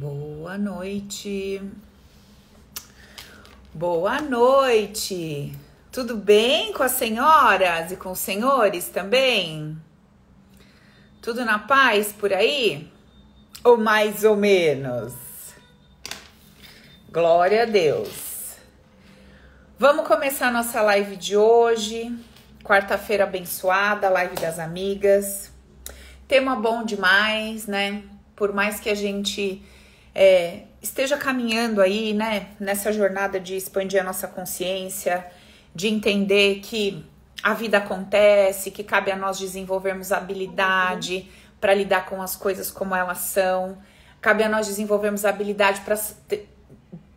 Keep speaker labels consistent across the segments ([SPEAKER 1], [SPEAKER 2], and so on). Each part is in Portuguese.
[SPEAKER 1] Boa noite. Boa noite. Tudo bem com as senhoras e com os senhores também? Tudo na paz por aí? Ou mais ou menos? Glória a Deus. Vamos começar nossa live de hoje. Quarta-feira abençoada, live das amigas. Tema bom demais, né? Por mais que a gente é, esteja caminhando aí, né, nessa jornada de expandir a nossa consciência, de entender que a vida acontece, que cabe a nós desenvolvermos habilidade para lidar com as coisas como elas são, cabe a nós desenvolvermos habilidade para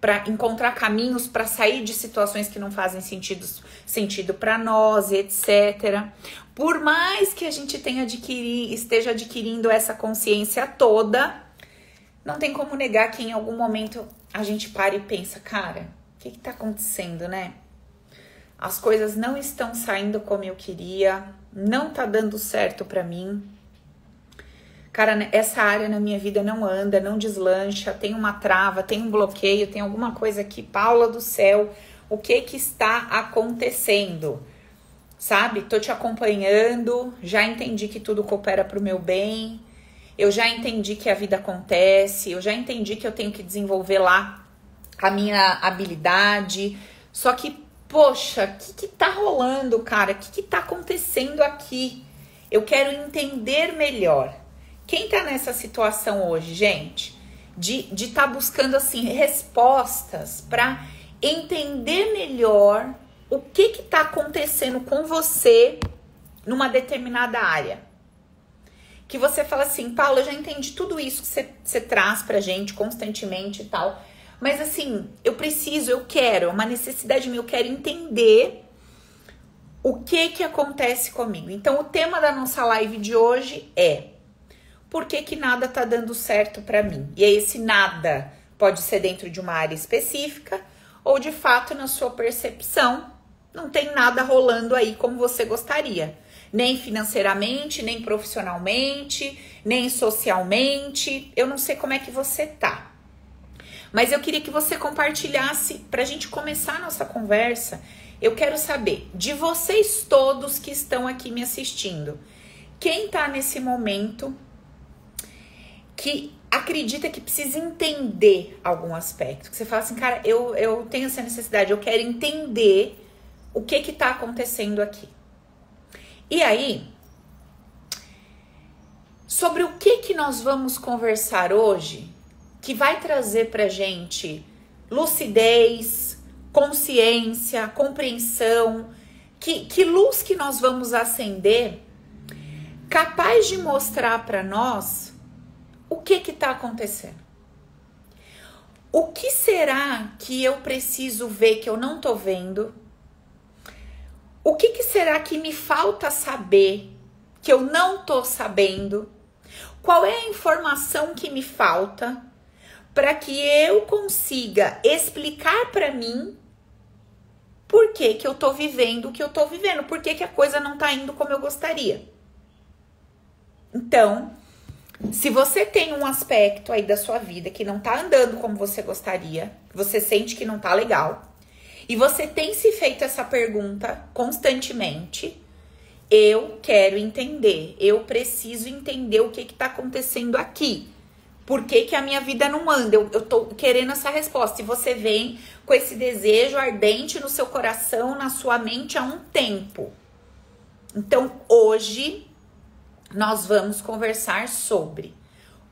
[SPEAKER 1] para encontrar caminhos para sair de situações que não fazem sentido, sentido para nós, etc. Por mais que a gente tenha adquirir, esteja adquirindo essa consciência toda, não tem como negar que em algum momento a gente para e pensa, cara, o que, que tá acontecendo, né? As coisas não estão saindo como eu queria, não tá dando certo para mim. Cara, essa área na minha vida não anda, não deslancha, tem uma trava, tem um bloqueio, tem alguma coisa aqui, Paula do céu, o que que está acontecendo? Sabe? Tô te acompanhando, já entendi que tudo coopera pro meu bem eu já entendi que a vida acontece, eu já entendi que eu tenho que desenvolver lá a minha habilidade. Só que, poxa, o que, que tá rolando, cara? O que, que tá acontecendo aqui? Eu quero entender melhor. Quem tá nessa situação hoje, gente? De de tá buscando, assim, respostas para entender melhor o que que tá acontecendo com você numa determinada área que você fala assim, Paula, eu já entendi tudo isso que você, traz pra gente constantemente e tal. Mas assim, eu preciso, eu quero, é uma necessidade minha, eu quero entender o que que acontece comigo. Então, o tema da nossa live de hoje é por que que nada tá dando certo para mim? E aí, esse nada pode ser dentro de uma área específica ou de fato na sua percepção não tem nada rolando aí como você gostaria nem financeiramente, nem profissionalmente, nem socialmente. Eu não sei como é que você tá. Mas eu queria que você compartilhasse para a gente começar a nossa conversa. Eu quero saber de vocês todos que estão aqui me assistindo, quem tá nesse momento que acredita que precisa entender algum aspecto. Que você fala assim, cara, eu, eu tenho essa necessidade, eu quero entender o que que tá acontecendo aqui. E aí, sobre o que que nós vamos conversar hoje, que vai trazer pra gente lucidez, consciência, compreensão, que, que luz que nós vamos acender, capaz de mostrar para nós o que que tá acontecendo. O que será que eu preciso ver que eu não tô vendo? O que, que será que me falta saber que eu não tô sabendo? Qual é a informação que me falta para que eu consiga explicar para mim por que, que eu tô vivendo o que eu tô vivendo, por que, que a coisa não tá indo como eu gostaria. Então, se você tem um aspecto aí da sua vida que não tá andando como você gostaria, você sente que não tá legal, e você tem se feito essa pergunta constantemente, eu quero entender, eu preciso entender o que está acontecendo aqui. Por que, que a minha vida não anda? Eu, tô querendo essa resposta. E você vem com esse desejo ardente no seu coração, na sua mente há um tempo. Então, hoje, nós vamos conversar sobre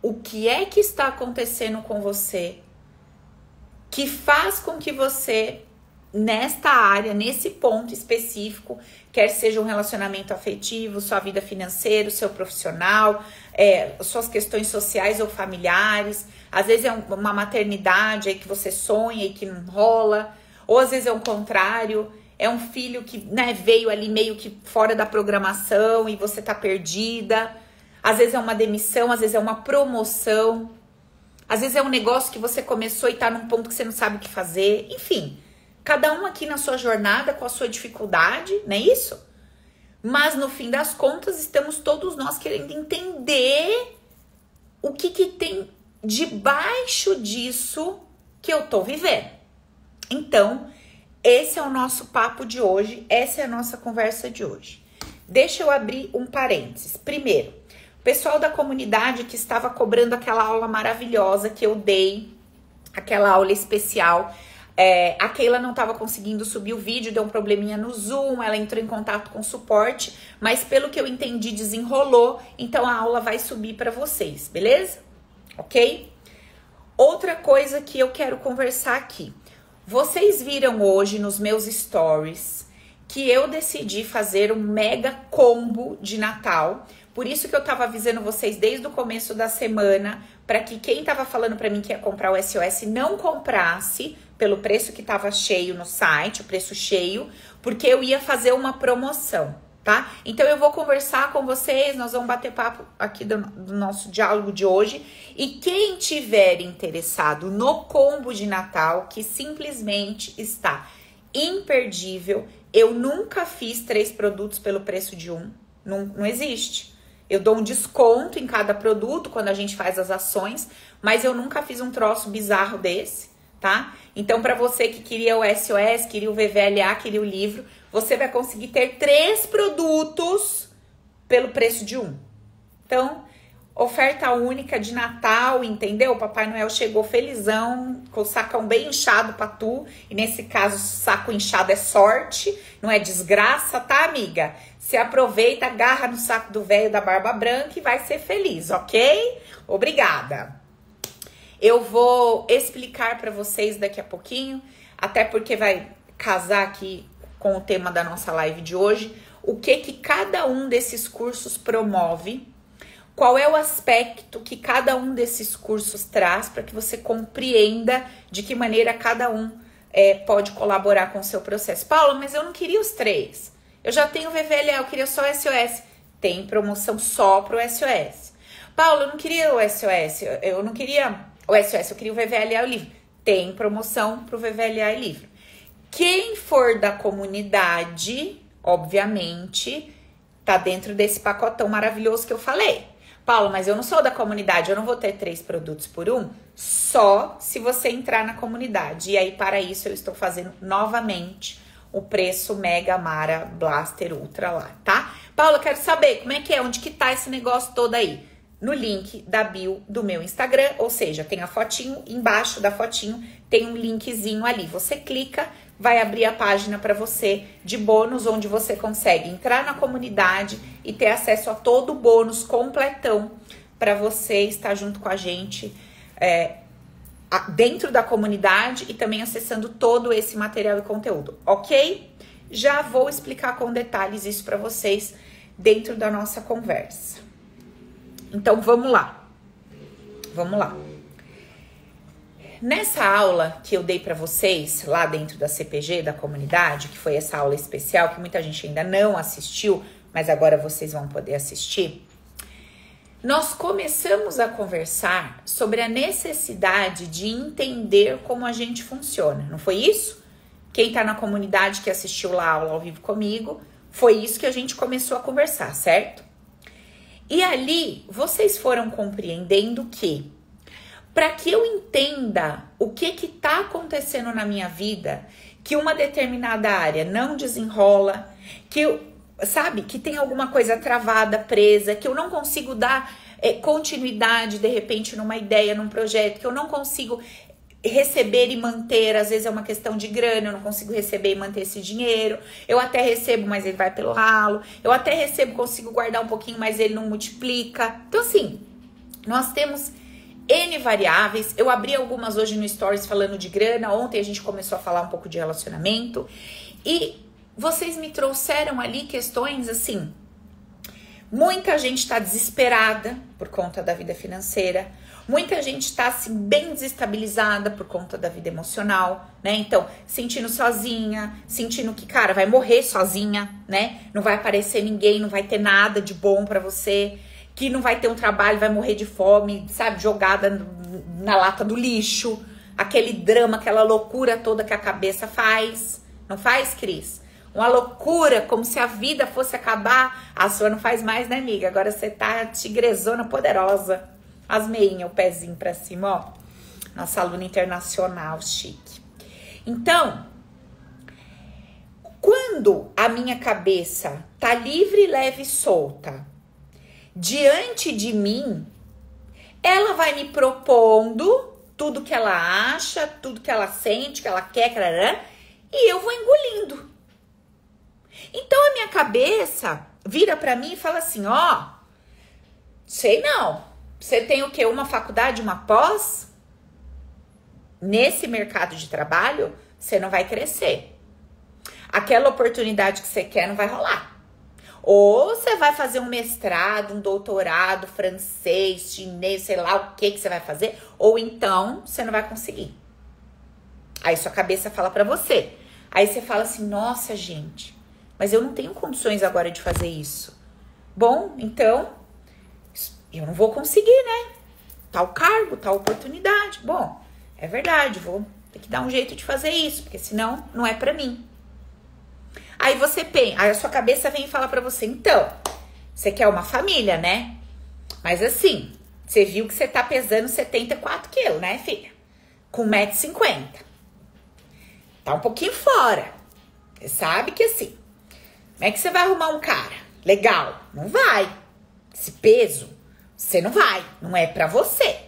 [SPEAKER 1] o que é que está acontecendo com você que faz com que você nesta área, nesse ponto específico, quer seja um relacionamento afetivo, sua vida financeira, seu profissional, é, suas questões sociais ou familiares. Às vezes é uma maternidade aí que você sonha e que não rola, ou às vezes é o contrário, é um filho que né, veio ali meio que fora da programação e você tá perdida. Às vezes é uma demissão, às vezes é uma promoção. Às vezes é um negócio que você começou e tá num ponto que você não sabe o que fazer. Enfim, Cada um aqui na sua jornada com a sua dificuldade, não é isso? Mas no fim das contas, estamos todos nós querendo entender o que, que tem debaixo disso que eu tô vivendo. Então, esse é o nosso papo de hoje, essa é a nossa conversa de hoje. Deixa eu abrir um parênteses. Primeiro, o pessoal da comunidade que estava cobrando aquela aula maravilhosa que eu dei, aquela aula especial. É, a Keila não estava conseguindo subir o vídeo, deu um probleminha no Zoom, ela entrou em contato com o suporte, mas pelo que eu entendi, desenrolou, então a aula vai subir para vocês, beleza? Ok? Outra coisa que eu quero conversar aqui. Vocês viram hoje nos meus stories que eu decidi fazer um mega combo de Natal. Por isso que eu tava avisando vocês desde o começo da semana para que quem tava falando para mim que ia comprar o SOS não comprasse pelo preço que tava cheio no site, o preço cheio, porque eu ia fazer uma promoção tá? Então eu vou conversar com vocês, nós vamos bater papo aqui do, do, nosso diálogo de hoje. E quem tiver interessado no combo de Natal, que simplesmente está imperdível, eu nunca fiz três produtos pelo preço de um, não, não existe. Eu dou um desconto em cada produto quando a gente faz as ações, mas eu nunca fiz um troço bizarro desse, tá? Então, para você que queria o SOS, queria o VVLA, queria o livro, você vai conseguir ter três produtos pelo preço de um. Então, oferta única de Natal, entendeu? Papai Noel chegou felizão, com o sacão bem inchado pra tu. E nesse caso, saco inchado é sorte, não é desgraça, tá, amiga? Se aproveita, agarra no saco do velho da barba branca e vai ser feliz, ok? Obrigada. Eu vou explicar para vocês daqui a pouquinho, até porque vai casar aqui com o tema da nossa live de hoje, o que que cada um desses cursos promove, qual é o aspecto que cada um desses cursos traz para que você compreenda de que maneira cada um é, pode colaborar com o seu processo. Paulo, mas eu não queria os três. Eu já tenho VVLA, eu queria só SOS. Tem promoção só pro SOS. Paulo, eu não queria o SOS, eu não queria o SOS, eu queria o VVLA e livro. Tem promoção pro VVLA e livro. Quem for da comunidade, obviamente, tá dentro desse pacotão maravilhoso que eu falei. Paulo, mas eu não sou da comunidade, eu não vou ter três produtos por um? Só se você entrar na comunidade. E aí, para isso, eu estou fazendo novamente o preço Mega Mara Blaster Ultra lá, tá? Paulo, quero saber como é que é, onde que tá esse negócio todo aí? No link da bio do meu Instagram, ou seja, tem a fotinho, embaixo da fotinho tem um linkzinho ali. Você clica, vai abrir a página para você de bônus, onde você consegue entrar na comunidade e ter acesso a todo o bônus completão para você estar junto com a gente é, dentro da comunidade e também acessando todo esse material e conteúdo, ok? Já vou explicar com detalhes isso para vocês dentro da nossa conversa. Então vamos lá. Vamos lá. Nessa aula que eu dei para vocês lá dentro da CPG, da comunidade, que foi essa aula especial que muita gente ainda não assistiu, mas agora vocês vão poder assistir. Nós começamos a conversar sobre a necessidade de entender como a gente funciona, não foi isso? Quem está na comunidade que assistiu lá a aula ao vivo comigo, foi isso que a gente começou a conversar, certo? E ali vocês foram compreendendo que para que eu entenda o que que tá acontecendo na minha vida, que uma determinada área não desenrola, que eu, sabe, que tem alguma coisa travada, presa, que eu não consigo dar é, continuidade de repente numa ideia, num projeto, que eu não consigo receber e manter, às vezes é uma questão de grana, eu não consigo receber e manter esse dinheiro. Eu até recebo, mas ele vai pelo ralo. Eu até recebo, consigo guardar um pouquinho, mas ele não multiplica. Então assim, nós temos N variáveis. Eu abri algumas hoje no Stories falando de grana. Ontem a gente começou a falar um pouco de relacionamento. E vocês me trouxeram ali questões assim. Muita gente está desesperada por conta da vida financeira. Muita gente está assim bem desestabilizada por conta da vida emocional, né? Então, sentindo sozinha, sentindo que, cara, vai morrer sozinha, né? Não vai aparecer ninguém, não vai ter nada de bom para você que não vai ter um trabalho, vai morrer de fome, sabe, jogada na lata do lixo, aquele drama, aquela loucura toda que a cabeça faz. Não faz, Cris? Uma loucura, como se a vida fosse acabar. A sua não faz mais, né, amiga? Agora você tá tigrezona poderosa. As meinhas, o pezinho pra cima, ó. Nossa aluna internacional, chique. Então, quando a minha cabeça tá livre, leve e solta diante de mim, ela vai me propondo tudo que ela acha, tudo que ela sente, que ela quer, e eu vou engolindo. Então a minha cabeça vira para mim e fala assim: ó, oh, sei não, você tem o que? Uma faculdade, uma pós? Nesse mercado de trabalho, você não vai crescer. Aquela oportunidade que você quer não vai rolar. Ou você vai fazer um mestrado, um doutorado, francês, chinês, sei lá o que que você vai fazer, ou então você não vai conseguir. Aí sua cabeça fala para você. Aí você fala assim: "Nossa, gente, mas eu não tenho condições agora de fazer isso". Bom, então eu não vou conseguir, né? Tal cargo, tal oportunidade. Bom, é verdade, vou ter que dar um jeito de fazer isso, porque senão não é para mim. Aí você pensa, aí a sua cabeça vem e fala para você, então, você quer uma família, né? Mas assim, você viu que você tá pesando 74 quilos, né, filha? Com 1,50m. Tá um pouquinho fora. Você sabe que assim, como é que você vai arrumar um cara legal? Não vai. Esse peso, você não vai. Não é pra você.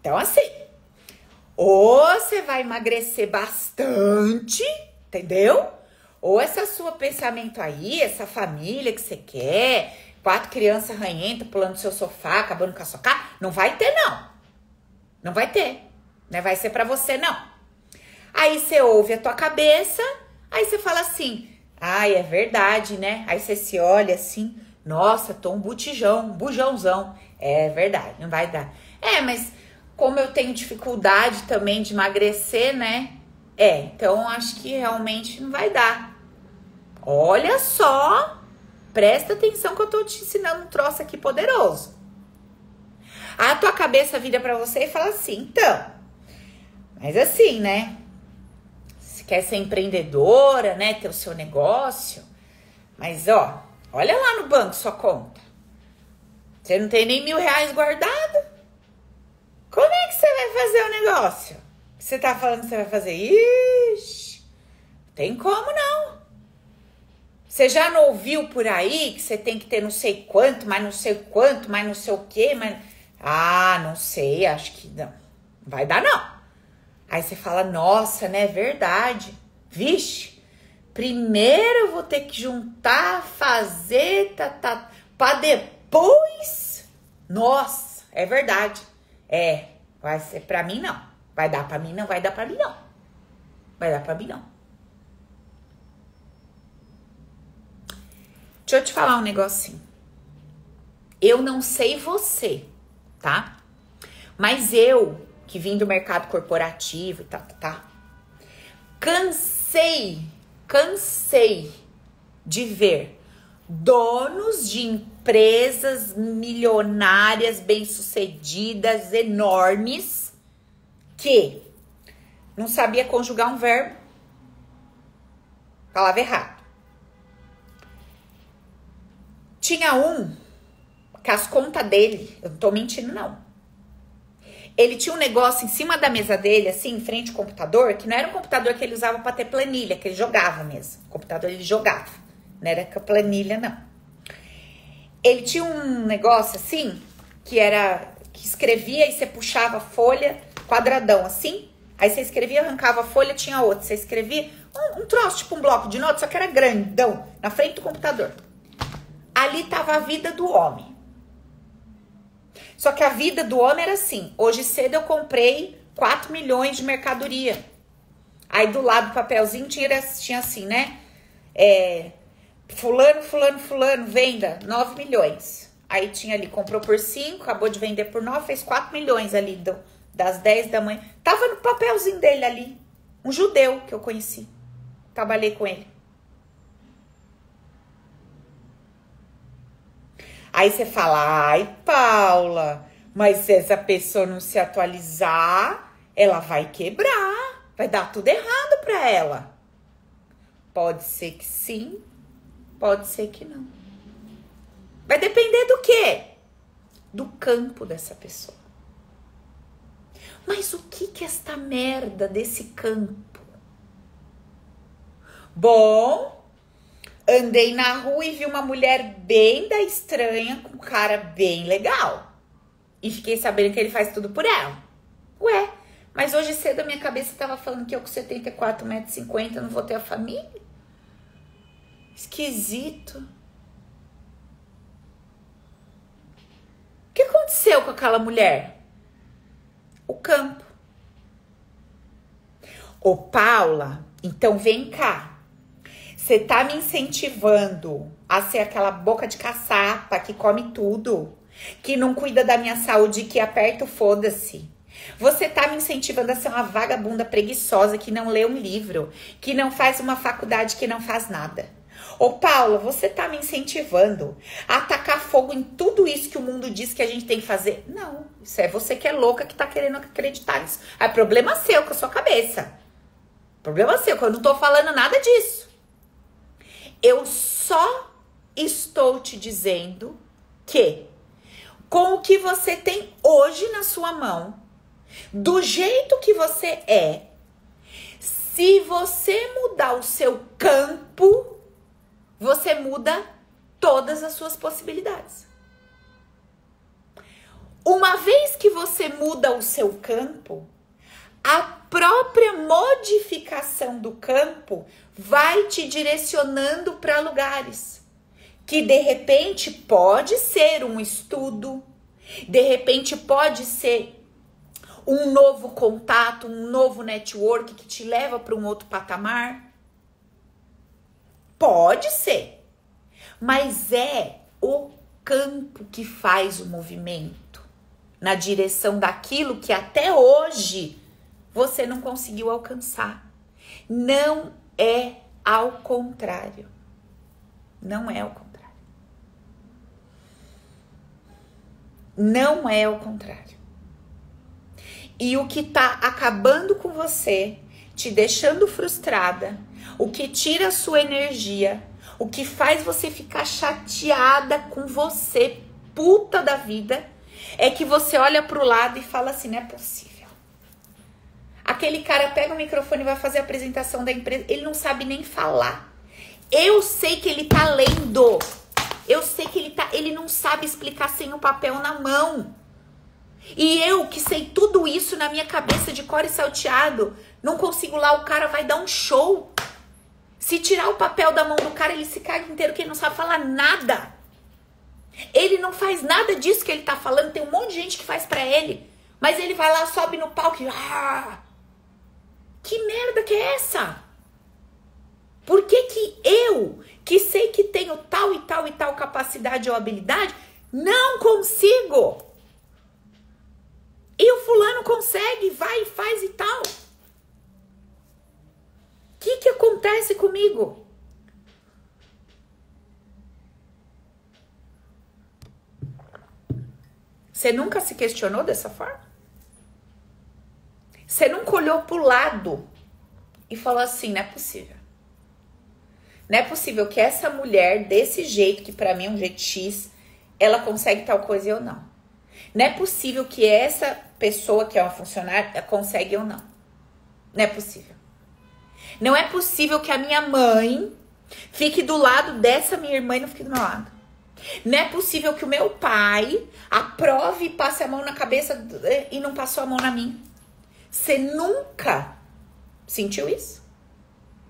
[SPEAKER 1] Então, assim, ou você vai emagrecer bastante, entendeu? Ou esse seu pensamento aí, essa família que você quer, quatro crianças ranhentas pulando no seu sofá, acabando com a sua cara, não vai ter, não. Não vai ter. Não vai ser para você, não. Aí você ouve a tua cabeça, aí você fala assim, ai, é verdade, né? Aí você se olha assim, nossa, tô um botijão, um bujãozão. É verdade, não vai dar. É, mas como eu tenho dificuldade também de emagrecer, né? É, então acho que realmente não vai dar. Olha só, presta atenção que eu tô te ensinando um troço aqui poderoso. A tua cabeça vira para você e fala assim: então, mas assim, né? Se quer ser empreendedora, né? Ter o seu negócio, mas ó, olha lá no banco sua conta. Você não tem nem mil reais guardado? Como é que você vai fazer o negócio? Você tá falando que você vai fazer? Ixi, tem como não. Você já não ouviu por aí que você tem que ter não sei quanto, mas não sei quanto, mas não sei o quê, mas. Ah, não sei, acho que não. Vai dar não. Aí você fala, nossa, né? É verdade. Vixe, primeiro eu vou ter que juntar, fazer, tá, tá, pra depois. Nossa, é verdade. É, vai ser pra mim não. Vai dar para mim? Não vai dar para mim, não. Vai dar para mim, não. Deixa eu te falar um negocinho. Eu não sei você, tá? Mas eu, que vim do mercado corporativo e tá, tá, tá, cansei, cansei de ver donos de empresas milionárias, bem-sucedidas, enormes, que não sabia conjugar um verbo. Falava errado. Tinha um que as contas dele, eu não tô mentindo, não. Ele tinha um negócio em cima da mesa dele, assim, em frente ao computador, que não era um computador que ele usava para ter planilha, que ele jogava mesmo. O computador ele jogava. Não era planilha, não. Ele tinha um negócio assim, que era que escrevia e você puxava a folha quadradão assim. Aí você escrevia, arrancava a folha, tinha outra. Você escrevia um, um troço, tipo um bloco de notas, só que era grandão, na frente do computador. Ali tava a vida do homem. Só que a vida do homem era assim. Hoje cedo eu comprei 4 milhões de mercadoria. Aí do lado do papelzinho tinha, tinha assim, né? É, fulano, fulano, fulano, venda 9 milhões. Aí tinha ali, comprou por 5, acabou de vender por 9, fez 4 milhões ali do, das 10 da manhã. Tava no papelzinho dele ali. Um judeu que eu conheci. Trabalhei com ele. Aí você fala, ai, Paula, mas se essa pessoa não se atualizar, ela vai quebrar. Vai dar tudo errado para ela. Pode ser que sim, pode ser que não. Vai depender do quê? do campo dessa pessoa. Mas o que que esta merda desse campo? Bom, andei na rua e vi uma mulher bem da estranha com um cara bem legal. E fiquei sabendo que ele faz tudo por ela. Ué, mas hoje cedo a minha cabeça estava falando que eu com 74,50 metros não vou ter a família? Esquisito. O que aconteceu com aquela mulher? O campo. Ô, Paula, então vem cá. Você tá me incentivando a ser aquela boca de caçapa que come tudo, que não cuida da minha saúde, que aperta o foda-se. Você tá me incentivando a ser uma vagabunda preguiçosa que não lê um livro, que não faz uma faculdade, que não faz nada. Ô Paulo, você tá me incentivando a atacar fogo em tudo isso que o mundo diz que a gente tem que fazer? Não, isso é você que é louca que tá querendo acreditar nisso. É problema seu com a sua cabeça. Problema seu, que eu não tô falando nada disso. Eu só estou te dizendo que com o que você tem hoje na sua mão, do jeito que você é, se você mudar o seu campo, você muda todas as suas possibilidades. Uma vez que você muda o seu campo, a própria modificação do campo vai te direcionando para lugares que de repente pode ser um estudo, de repente pode ser um novo contato, um novo network que te leva para um outro patamar. Pode ser, mas é o campo que faz o movimento na direção daquilo que até hoje você não conseguiu alcançar. Não é ao contrário. Não é ao contrário. Não é ao contrário. E o que tá acabando com você, te deixando frustrada, o que tira a sua energia, o que faz você ficar chateada com você, puta da vida, é que você olha pro lado e fala assim: não é possível. Aquele cara pega o microfone e vai fazer a apresentação da empresa, ele não sabe nem falar. Eu sei que ele tá lendo. Eu sei que ele tá, ele não sabe explicar sem o papel na mão. E eu que sei tudo isso na minha cabeça de cor e salteado, não consigo lá, o cara vai dar um show. Se tirar o papel da mão do cara, ele se caga inteiro, que ele não sabe falar nada. Ele não faz nada disso que ele tá falando, tem um monte de gente que faz para ele. Mas ele vai lá, sobe no palco e. Ah, que merda que é essa? Por que, que eu, que sei que tenho tal e tal e tal capacidade ou habilidade, não consigo? E o fulano consegue, vai e faz e tal. Que, que acontece comigo? Você nunca se questionou dessa forma? Você nunca olhou pro lado e falou assim: não é possível. Não é possível que essa mulher, desse jeito, que para mim é um jeito X, ela consegue tal coisa e eu não. Não é possível que essa pessoa, que é uma funcionária, consegue ou não. Não é possível. Não é possível que a minha mãe fique do lado dessa minha irmã e não fique do meu lado. Não é possível que o meu pai aprove e passe a mão na cabeça e não passou a mão na minha. Você nunca sentiu isso?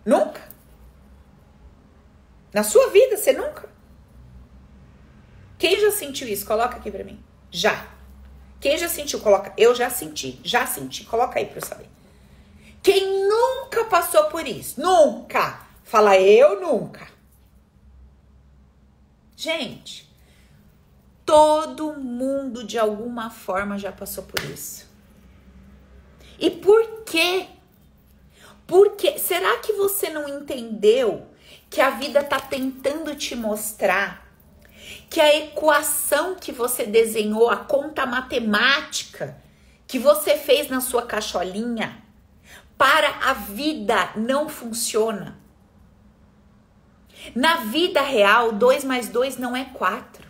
[SPEAKER 1] Nunca? Na sua vida, você nunca? Quem já sentiu isso? Coloca aqui pra mim. Já. Quem já sentiu? Coloca. Eu já senti. Já senti. Coloca aí pra eu saber. Quem nunca passou por isso? Nunca. Fala eu nunca. Gente, todo mundo de alguma forma já passou por isso. E por quê? Porque será que você não entendeu que a vida está tentando te mostrar que a equação que você desenhou, a conta matemática que você fez na sua cacholinha para a vida não funciona? Na vida real, 2 mais 2 não é 4.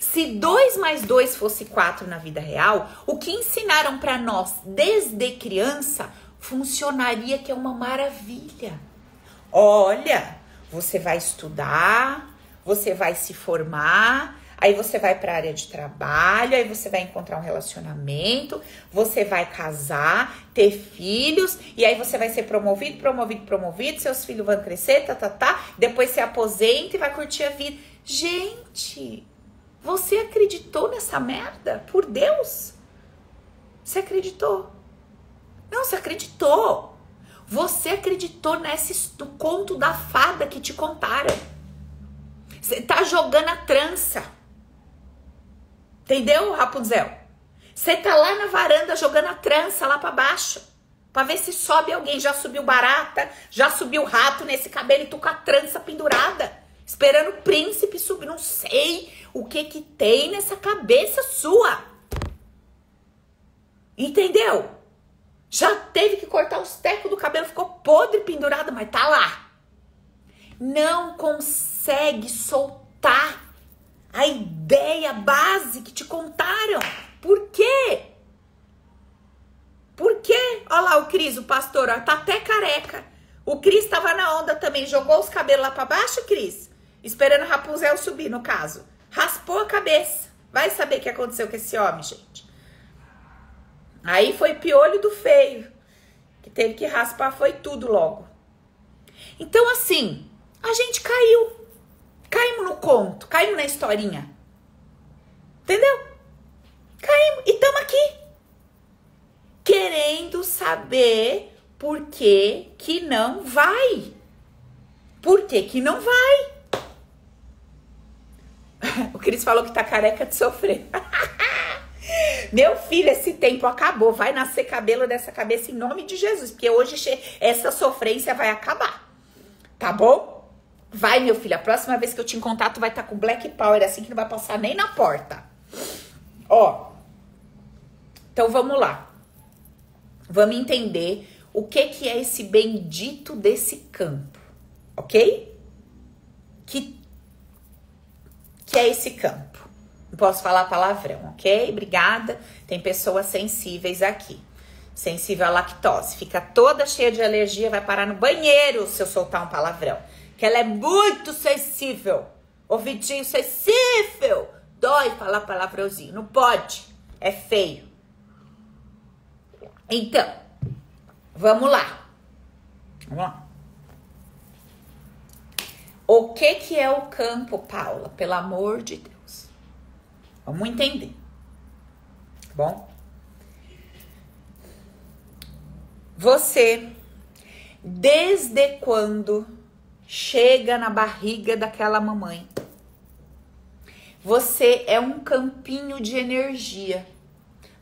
[SPEAKER 1] Se 2 mais 2 fosse 4 na vida real, o que ensinaram para nós desde criança funcionaria que é uma maravilha. Olha, você vai estudar, você vai se formar, aí você vai para a área de trabalho, aí você vai encontrar um relacionamento, você vai casar, ter filhos, e aí você vai ser promovido, promovido, promovido, seus filhos vão crescer, tá, tá, tá, depois você aposenta e vai curtir a vida. Gente, você acreditou nessa merda? Por Deus? Você acreditou? Não, você acreditou. Você acreditou nesse conto da fada que te contaram. Você tá jogando a trança. Entendeu, Rapunzel? Você tá lá na varanda jogando a trança lá para baixo. Pra ver se sobe alguém. Já subiu barata, já subiu rato nesse cabelo e tu com a trança pendurada. Esperando o príncipe subir. Não sei o que que tem nessa cabeça sua. Entendeu? Já teve que cortar os tecos do cabelo, ficou podre pendurado, mas tá lá. Não consegue soltar a ideia base que te contaram. Por quê? Por quê? Olha lá o Cris, o pastor, ó, tá até careca. O Cris tava na onda também, jogou os cabelos lá para baixo, Cris? Esperando o Rapunzel subir, no caso. Raspou a cabeça. Vai saber o que aconteceu com esse homem, gente. Aí foi piolho do feio, que teve que raspar, foi tudo logo. Então, assim, a gente caiu. Caímos no conto, caímos na historinha. Entendeu? Caímos e estamos aqui. Querendo saber por que que não vai. Por que que não vai? O Cris falou que tá careca de sofrer. Meu filho, esse tempo acabou. Vai nascer cabelo dessa cabeça em nome de Jesus, porque hoje essa sofrência vai acabar. Tá bom? Vai, meu filho. A próxima vez que eu te encontrar, tu vai estar tá com Black Power, assim que não vai passar nem na porta. Ó. Então vamos lá. Vamos entender o que que é esse bendito desse campo, ok? Que que é esse campo? Não posso falar palavrão, ok? Obrigada. Tem pessoas sensíveis aqui. Sensível à lactose. Fica toda cheia de alergia, vai parar no banheiro se eu soltar um palavrão. Que ela é muito sensível. Ouvidinho sensível. Dói falar palavrãozinho. Não pode. É feio. Então, vamos lá. Vamos lá. O que que é o campo, Paula? Pelo amor de Deus. Vamos entender. Tá bom? Você, desde quando chega na barriga daquela mamãe, você é um campinho de energia.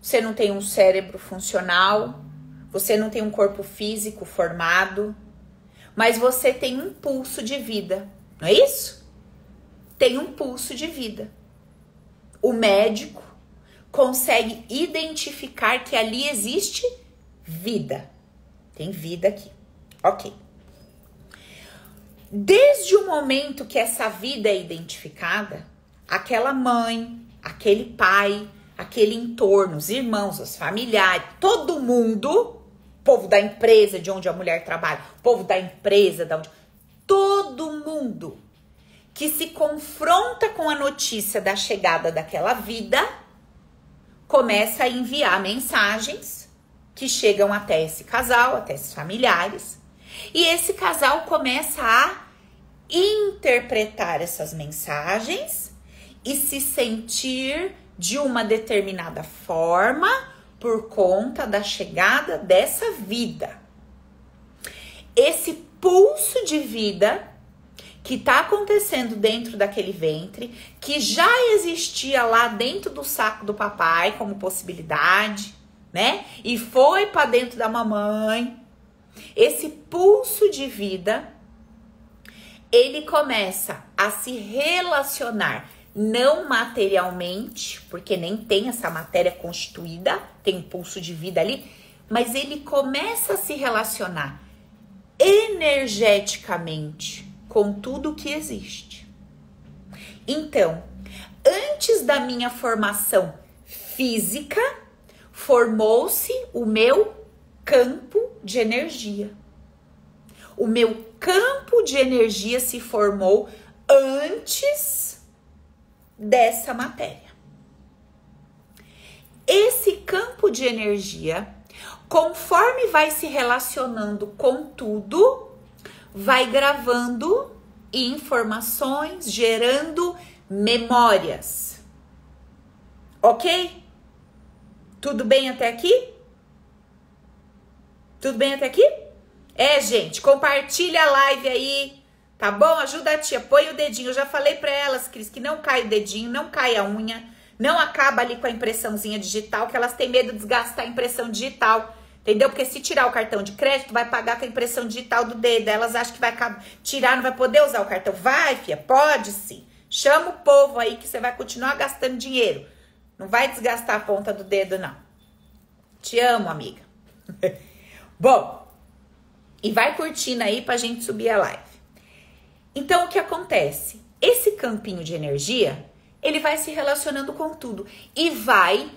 [SPEAKER 1] Você não tem um cérebro funcional, você não tem um corpo físico formado, mas você tem um pulso de vida, não é isso? Tem um pulso de vida o médico consegue identificar que ali existe vida. Tem vida aqui. Ok. Desde o momento que essa vida é identificada, aquela mãe, aquele pai, aquele entorno, os irmãos, os familiares, todo mundo, povo da empresa de onde a mulher trabalha, povo da empresa da onde todo mundo que se confronta com a notícia da chegada daquela vida, começa a enviar mensagens que chegam até esse casal, até esses familiares, e esse casal começa a interpretar essas mensagens e se sentir de uma determinada forma por conta da chegada dessa vida. Esse pulso de vida que está acontecendo dentro daquele ventre, que já existia lá dentro do saco do papai como possibilidade, né? E foi para dentro da mamãe. Esse pulso de vida, ele começa a se relacionar não materialmente, porque nem tem essa matéria constituída, tem um pulso de vida ali, mas ele começa a se relacionar energeticamente com tudo que existe. Então, antes da minha formação física, formou-se o meu campo de energia. O meu campo de energia se formou antes dessa matéria. Esse campo de energia, conforme vai se relacionando com tudo, vai gravando informações, gerando memórias. Ok? Tudo bem até aqui? Tudo bem até aqui? É, gente, compartilha a live aí, tá bom? Ajuda a tia, põe o dedinho. Eu já falei para elas, Cris, que não cai o dedinho, não cai a unha, não acaba ali com a impressãozinha digital, que elas têm medo de desgastar a impressão digital. Entendeu? Porque se tirar o cartão de crédito, vai pagar com a impressão digital do dedo. Elas acham que vai tirar, não vai poder usar o cartão. Vai, filha, pode sim. Chama o povo aí que você vai continuar gastando dinheiro. Não vai desgastar a ponta do dedo, não. Te amo, amiga. Bom, e vai curtindo aí pra gente subir a live. Então, o que acontece? Esse campinho de energia, ele vai se relacionando com tudo e vai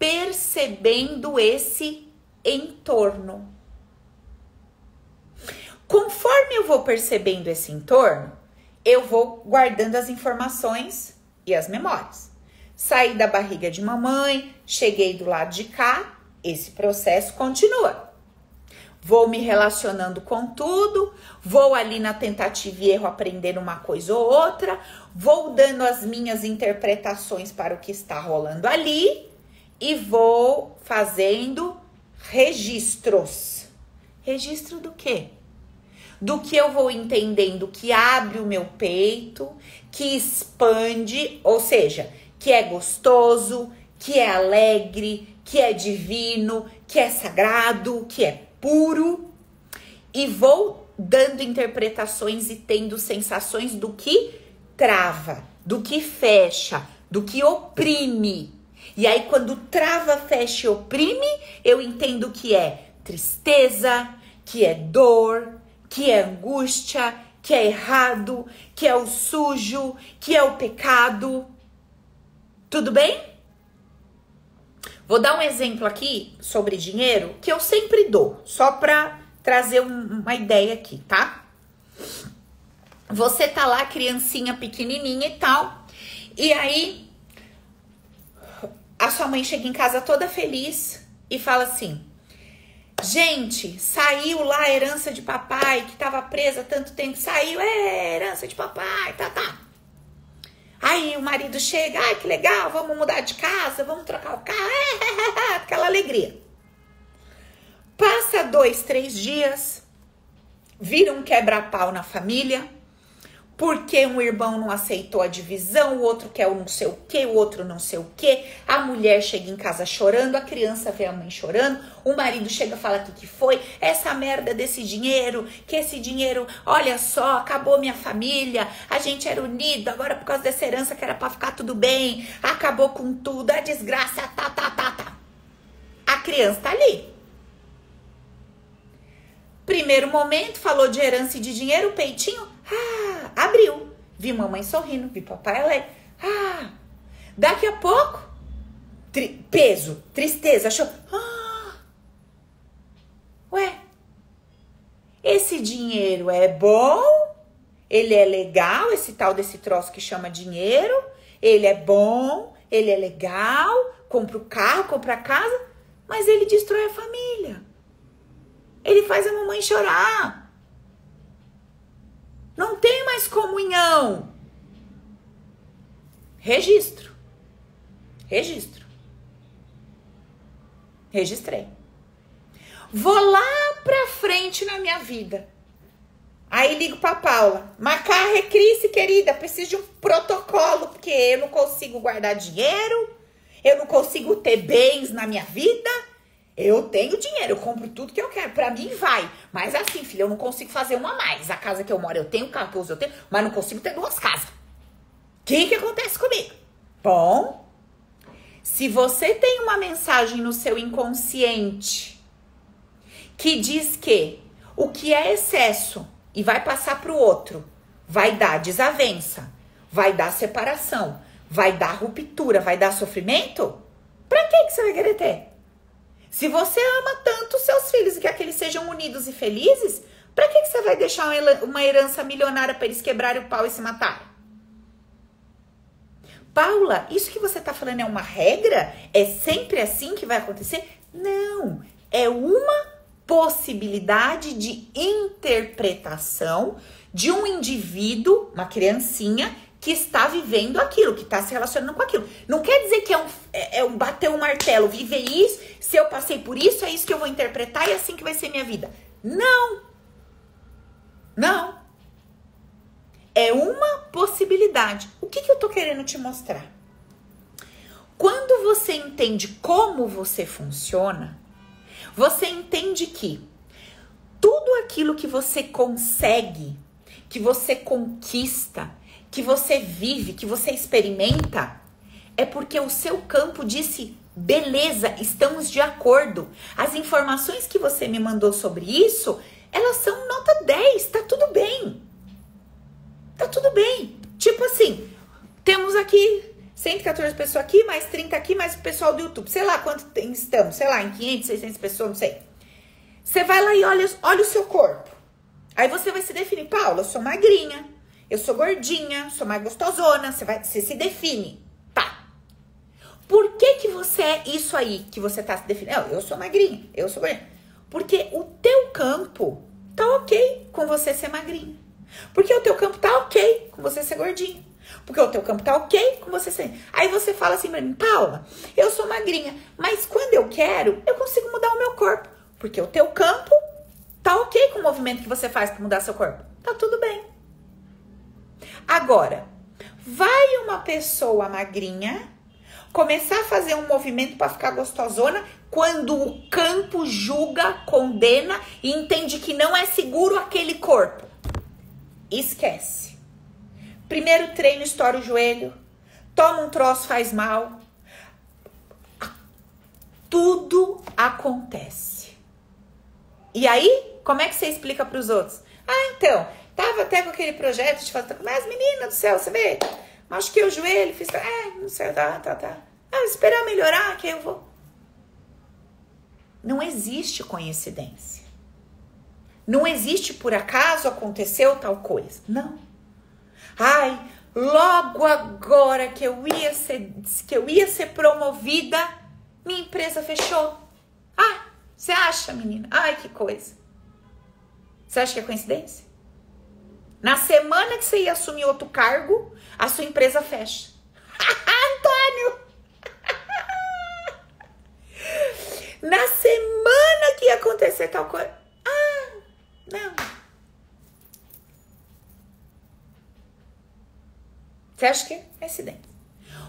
[SPEAKER 1] percebendo esse entorno. Conforme eu vou percebendo esse entorno, eu vou guardando as informações e as memórias. Saí da barriga de mamãe, cheguei do lado de cá, esse processo continua. Vou me relacionando com tudo, vou ali na tentativa e erro aprendendo uma coisa ou outra, vou dando as minhas interpretações para o que está rolando ali e vou fazendo registros. Registro do quê? Do que eu vou entendendo que abre o meu peito, que expande, ou seja, que é gostoso, que é alegre, que é divino, que é sagrado, que é puro, e vou dando interpretações e tendo sensações do que trava, do que fecha, do que oprime. E aí, quando trava, fecha e oprime, eu entendo que é tristeza, que é dor, que é angústia, que é errado, que é o sujo, que é o pecado. Tudo bem? Vou dar um exemplo aqui sobre dinheiro que eu sempre dou, só para trazer um, uma ideia aqui, tá? Você tá lá, criancinha pequenininha e tal, e aí a sua mãe chega em casa toda feliz e fala assim: Gente, saiu lá a herança de papai que tava presa tanto tempo. Saiu, é, herança de papai, tá, tá. Aí o marido chega, ai que legal, vamos mudar de casa, vamos trocar o carro, aquela alegria. Passa dois, três dias, vira um quebra-pau na família porque um irmão não aceitou a divisão, o outro quer o não sei o que, o outro não sei o que. A mulher chega em casa chorando, a criança vê a mãe chorando, o marido chega e fala que, que foi, essa merda desse dinheiro, que esse dinheiro, olha só, acabou minha família, a gente era unido, agora por causa dessa herança que era pra ficar tudo bem, acabou com tudo, a desgraça, tá, tá, tá, tá. A criança tá ali. Primeiro momento, falou de herança e de dinheiro, peitinho, ah, abriu. Vi mamãe sorrindo, vi papai alegre. Ah, daqui a pouco, tri peso, tristeza, achou. Ah, ué, esse dinheiro é bom, ele é legal, esse tal desse troço que chama dinheiro, ele é bom, ele é legal, compra o carro, compra a casa, mas ele destrói a família. Ele faz a mamãe chorar. Não tem mais comunhão. Registro. Registro. Registrei. Vou lá pra frente na minha vida. Aí ligo pra Paula. Macarre, Cris, querida, preciso de um protocolo, porque eu não consigo guardar dinheiro, eu não consigo ter bens na minha vida. Eu tenho dinheiro, eu compro tudo que eu quero. Pra mim vai. Mas assim, filha, eu não consigo fazer uma mais. A casa que eu moro eu tenho, o carro que eu uso eu tenho, mas não consigo ter duas casas. O que que acontece comigo? Bom, se você tem uma mensagem no seu inconsciente que diz que o que é excesso e vai passar pro outro vai dar desavença, vai dar separação, vai dar ruptura, vai dar sofrimento? Pra que, que você vai querer ter? Se você ama tanto seus filhos e quer que eles sejam unidos e felizes, pra que, que você vai deixar uma herança milionária para eles quebrarem o pau e se matarem? Paula, isso que você tá falando é uma regra? É sempre assim que vai acontecer? Não, é uma possibilidade de interpretação de um indivíduo, uma criancinha, que está vivendo aquilo, que está se relacionando com aquilo. Não quer dizer que é um, é, é um bater um martelo, viver isso, se eu passei por isso, é isso que eu vou interpretar e é assim que vai ser minha vida. Não! Não! É uma possibilidade. O que, que eu tô querendo te mostrar? Quando você entende como você funciona, você entende que tudo aquilo que você consegue, que você conquista, que você vive, que você experimenta, é porque o seu campo disse: beleza, estamos de acordo. As informações que você me mandou sobre isso, elas são nota 10, tá tudo bem. Tá tudo bem. Tipo assim, temos aqui 114 pessoas aqui, mais 30 aqui, mais o pessoal do YouTube. Sei lá quanto tem, estamos, sei lá, em 500, 600 pessoas, não sei. Você vai lá e olha, olha o seu corpo. Aí você vai se definir, Paula, eu sou magrinha, eu sou gordinha, sou mais gostosona, você, vai, você se define. Tá. Por que que você é isso aí que você tá se definindo? Eu, sou magrinha, eu sou gordinha. Porque o teu campo tá ok com você ser magrinha. Porque o teu campo tá ok com você ser gordinha. Porque o teu campo tá ok com você ser. Aí você fala assim pra mim, Paula, eu sou magrinha, mas quando eu quero, eu consigo mudar o meu corpo. Porque o teu campo tá ok com o movimento que você faz para mudar seu corpo. Tá tudo bem. Agora, vai uma pessoa magrinha começar a fazer um movimento para ficar gostosona quando o campo julga, condena e entende que não é seguro aquele corpo. Esquece. Primeiro treino, estoura o joelho, toma um troço, faz mal. Tudo acontece. E aí, como é que você explica para os outros? Ah, então, Tava até com aquele projeto de fazer. Mas, menina do céu, você vê? Machuquei o joelho, fiz. É, não sei, tá, tá, tá. Ah, esperar melhorar que eu vou. Não existe coincidência. Não existe por acaso aconteceu tal coisa. Não. Ai, logo agora que eu ia ser, que eu ia ser promovida, minha empresa fechou. Ah, você acha, menina? Ai, que coisa. Você acha que é coincidência? Na semana que você ia assumir outro cargo, a sua empresa fecha. Antônio! Na semana que ia acontecer tal coisa. Ah, não. Você acha que é acidente?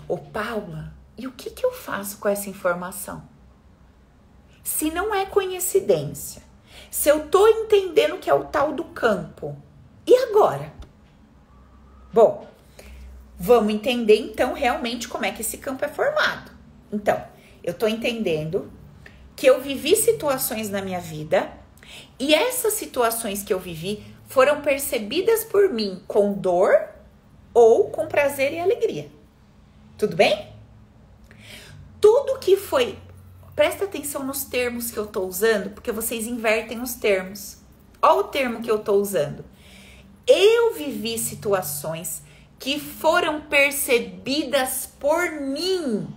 [SPEAKER 1] Ô, Paula, e o que, que eu faço com essa informação? Se não é coincidência, se eu tô entendendo que é o tal do campo, e agora? Bom, vamos entender então realmente como é que esse campo é formado. Então, eu tô entendendo que eu vivi situações na minha vida e essas situações que eu vivi foram percebidas por mim com dor ou com prazer e alegria. Tudo bem? Tudo que foi. Presta atenção nos termos que eu tô usando, porque vocês invertem os termos. Olha o termo que eu tô usando eu vivi situações que foram percebidas por mim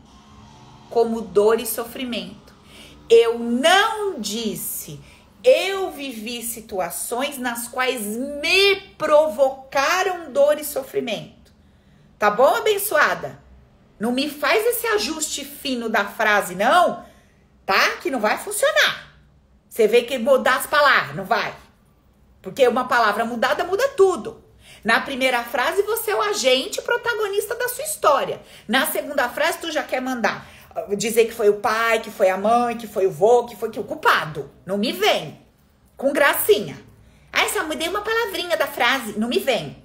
[SPEAKER 1] como dor e sofrimento. Eu não disse, eu vivi situações nas quais me provocaram dor e sofrimento. Tá bom, abençoada? Não me faz esse ajuste fino da frase, não, tá? Que não vai funcionar. Você vê que mudar as palavras, não vai. Porque uma palavra mudada muda tudo. Na primeira frase, você é o agente protagonista da sua história. Na segunda frase, tu já quer mandar uh, dizer que foi o pai, que foi a mãe, que foi o vô, que foi que o culpado. Não me vem. Com gracinha. Ah, só mudei uma palavrinha da frase. Não me vem.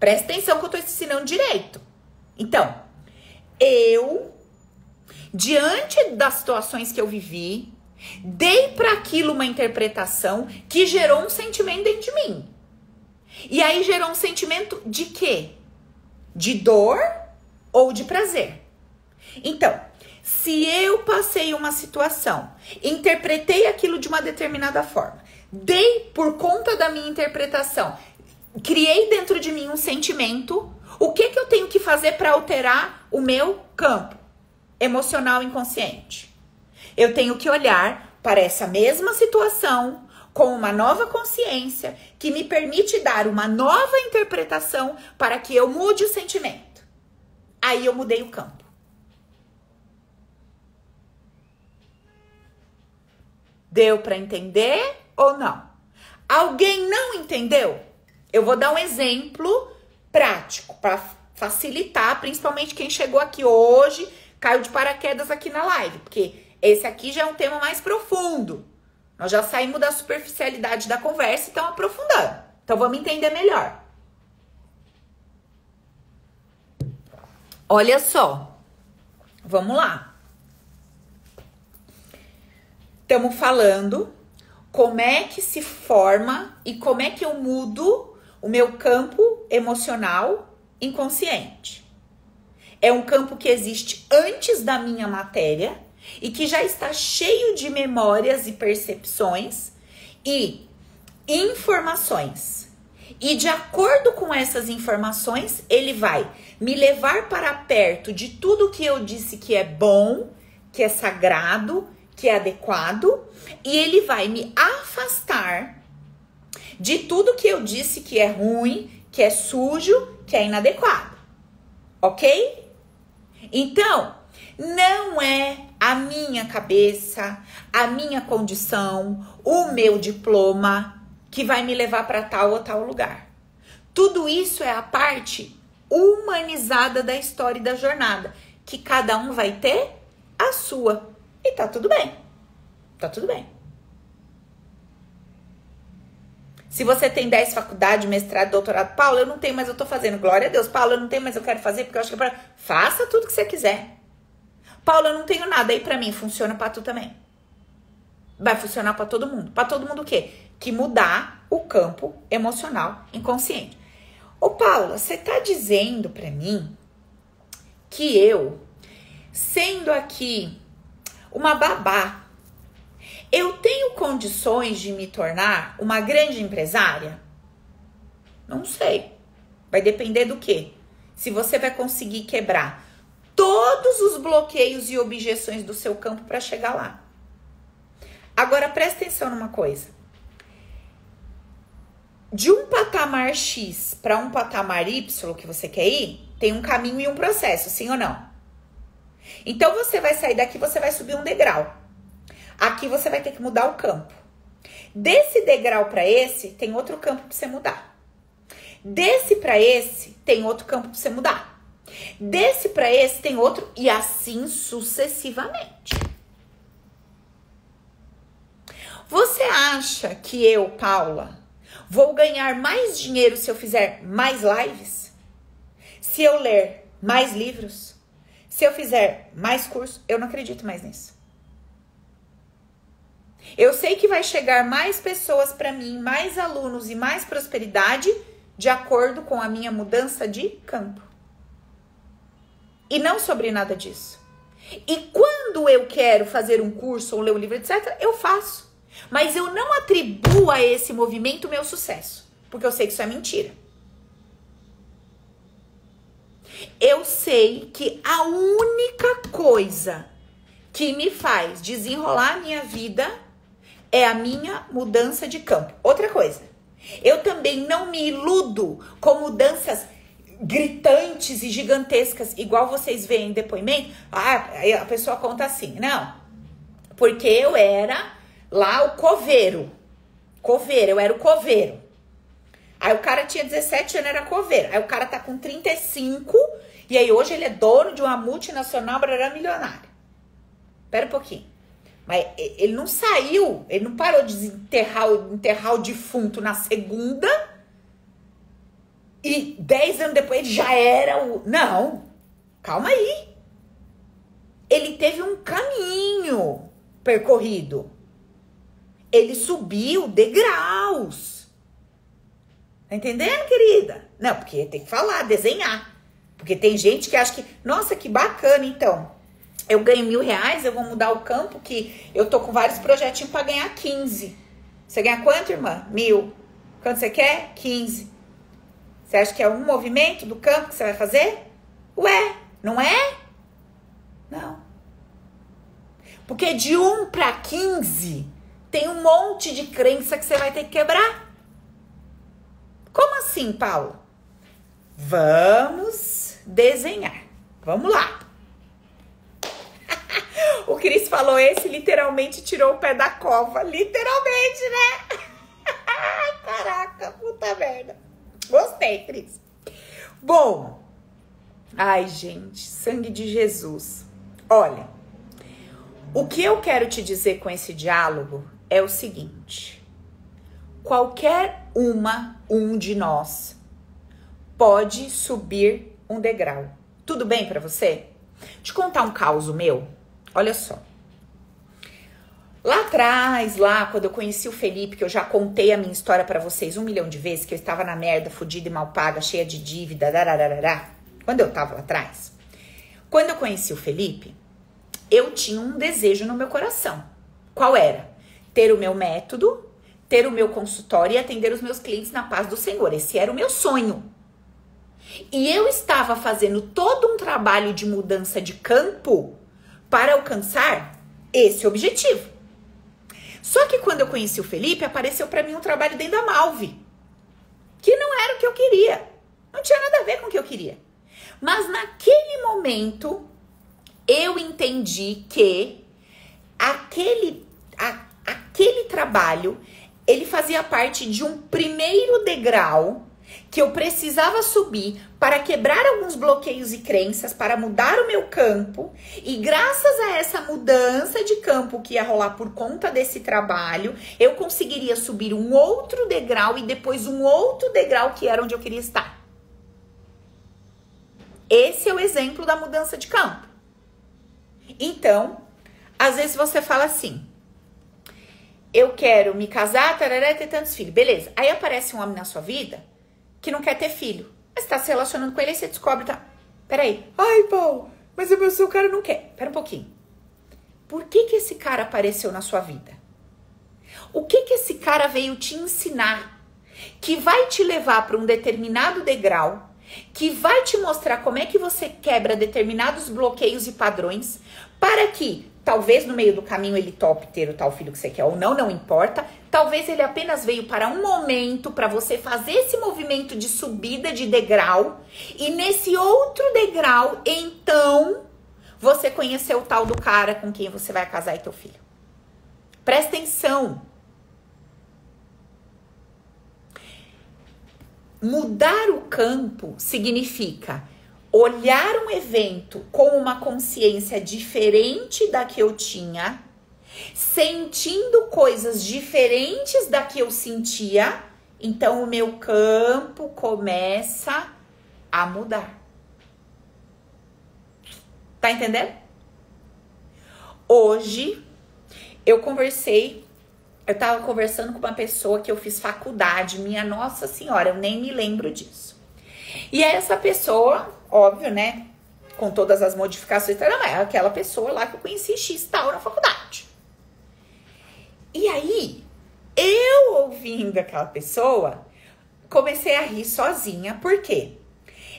[SPEAKER 1] Presta atenção que eu tô ensinando direito. Então, eu, diante das situações que eu vivi, Dei para aquilo uma interpretação que gerou um sentimento dentro de mim. E aí gerou um sentimento de quê? De dor ou de prazer. Então, se eu passei uma situação, interpretei aquilo de uma determinada forma, dei por conta da minha interpretação, criei dentro de mim um sentimento, o que, que eu tenho que fazer para alterar o meu campo emocional inconsciente? Eu tenho que olhar para essa mesma situação com uma nova consciência que me permite dar uma nova interpretação para que eu mude o sentimento. Aí eu mudei o campo. Deu para entender ou não? Alguém não entendeu? Eu vou dar um exemplo prático para facilitar, principalmente quem chegou aqui hoje, caiu de paraquedas aqui na live, porque esse aqui já é um tema mais profundo. Nós já saímos da superficialidade da conversa e estamos aprofundando. Então vamos entender melhor. Olha só. Vamos lá. Estamos falando como é que se forma e como é que eu mudo o meu campo emocional inconsciente. É um campo que existe antes da minha matéria e que já está cheio de memórias e percepções e informações. E de acordo com essas informações, ele vai me levar para perto de tudo que eu disse que é bom, que é sagrado, que é adequado, e ele vai me afastar de tudo que eu disse que é ruim, que é sujo, que é inadequado. Ok? Então, não é a minha cabeça, a minha condição, o meu diploma que vai me levar para tal ou tal lugar. Tudo isso é a parte humanizada da história e da jornada, que cada um vai ter a sua. E tá tudo bem. Tá tudo bem. Se você tem 10 faculdades, mestrado, doutorado, Paulo, eu não tenho, mas eu tô fazendo. Glória a Deus. Paulo, eu não tenho, mas eu quero fazer porque eu acho que é pra... Faça tudo que você quiser. Paulo, eu não tenho nada. Aí para mim funciona para tu também. Vai funcionar para todo mundo. Para todo mundo o quê? Que mudar o campo emocional inconsciente. Ô Paula, você tá dizendo para mim que eu, sendo aqui uma babá, eu tenho condições de me tornar uma grande empresária? Não sei. Vai depender do quê? Se você vai conseguir quebrar todos os bloqueios e objeções do seu campo para chegar lá. Agora presta atenção numa coisa. De um patamar X para um patamar Y que você quer ir, tem um caminho e um processo, sim ou não? Então você vai sair daqui, você vai subir um degrau. Aqui você vai ter que mudar o campo. Desse degrau para esse, tem outro campo para você mudar. Desse para esse, tem outro campo para você mudar. Desse para esse tem outro e assim sucessivamente. Você acha que eu, Paula, vou ganhar mais dinheiro se eu fizer mais lives? Se eu ler mais livros? Se eu fizer mais cursos? Eu não acredito mais nisso. Eu sei que vai chegar mais pessoas para mim, mais alunos e mais prosperidade de acordo com a minha mudança de campo e não sobre nada disso. E quando eu quero fazer um curso ou ler um livro, etc., eu faço. Mas eu não atribuo a esse movimento meu sucesso, porque eu sei que isso é mentira. Eu sei que a única coisa que me faz desenrolar a minha vida é a minha mudança de campo. Outra coisa, eu também não me iludo com mudanças gritantes e gigantescas, igual vocês veem em depoimento, ah, a pessoa conta assim, não, porque eu era lá o coveiro, coveiro, eu era o coveiro. Aí o cara tinha 17 anos, era coveiro. Aí o cara tá com 35 e aí hoje ele é dono de uma multinacional, brará milionário. Pera um pouquinho. Mas ele não saiu, ele não parou de enterrar, enterrar o defunto na segunda e dez anos depois ele já era o. Não, calma aí. Ele teve um caminho percorrido. Ele subiu degraus. Tá entendendo, querida? Não, porque tem que falar, desenhar. Porque tem gente que acha que, nossa, que bacana, então. Eu ganho mil reais, eu vou mudar o campo, que eu tô com vários projetinhos para ganhar 15. Você ganha quanto, irmã? Mil. Quanto você quer? 15. Você acha que é um movimento do campo que você vai fazer? Ué, não é? Não. Porque de 1 para 15 tem um monte de crença que você vai ter que quebrar. Como assim, Paulo? Vamos desenhar. Vamos lá. o Cris falou esse literalmente tirou o pé da cova. Literalmente, né? Caraca, puta merda. Gostei, Cris. Bom. Ai, gente, sangue de Jesus. Olha, o que eu quero te dizer com esse diálogo é o seguinte: qualquer uma, um de nós pode subir um degrau. Tudo bem para você? Te contar um caos meu? Olha só. Lá atrás, lá quando eu conheci o Felipe, que eu já contei a minha história para vocês um milhão de vezes, que eu estava na merda, fodida e mal paga, cheia de dívida, darararará, quando eu tava lá atrás. Quando eu conheci o Felipe, eu tinha um desejo no meu coração. Qual era? Ter o meu método, ter o meu consultório e atender os meus clientes na paz do Senhor. Esse era o meu sonho. E eu estava fazendo todo um trabalho de mudança de campo para alcançar esse objetivo. Só que quando eu conheci o Felipe, apareceu para mim um trabalho dentro da Malve, que não era o que eu queria. Não tinha nada a ver com o que eu queria. Mas naquele momento, eu entendi que aquele, a, aquele trabalho, ele fazia parte de um primeiro degrau que eu precisava subir para quebrar alguns bloqueios e crenças, para mudar o meu campo, e graças a essa mudança de campo que ia rolar por conta desse trabalho, eu conseguiria subir um outro degrau e depois um outro degrau que era onde eu queria estar. Esse é o exemplo da mudança de campo. Então, às vezes você fala assim: eu quero me casar, tarará, ter tantos filhos. Beleza. Aí aparece um homem na sua vida que não quer ter filho. Mas tá se relacionando com ele e você descobre, tá? Peraí. Ai, Paulo, mas o meu seu cara não quer. Pera um pouquinho. Por que que esse cara apareceu na sua vida? O que que esse cara veio te ensinar que vai te levar para um determinado degrau, que vai te mostrar como é que você quebra determinados bloqueios e padrões para que Talvez no meio do caminho ele tope ter o tal filho que você quer ou não, não importa. Talvez ele apenas veio para um momento para você fazer esse movimento de subida de degrau e nesse outro degrau, então, você conheceu o tal do cara com quem você vai casar e teu filho. Presta atenção. Mudar o campo significa olhar um evento com uma consciência diferente da que eu tinha, sentindo coisas diferentes da que eu sentia, então o meu campo começa a mudar. Tá entendendo? Hoje eu conversei, eu tava conversando com uma pessoa que eu fiz faculdade, minha Nossa Senhora, eu nem me lembro disso. E essa pessoa óbvio, né? Com todas as modificações, é aquela pessoa lá que eu conheci X tal na faculdade. E aí, eu ouvindo aquela pessoa, comecei a rir sozinha, por quê?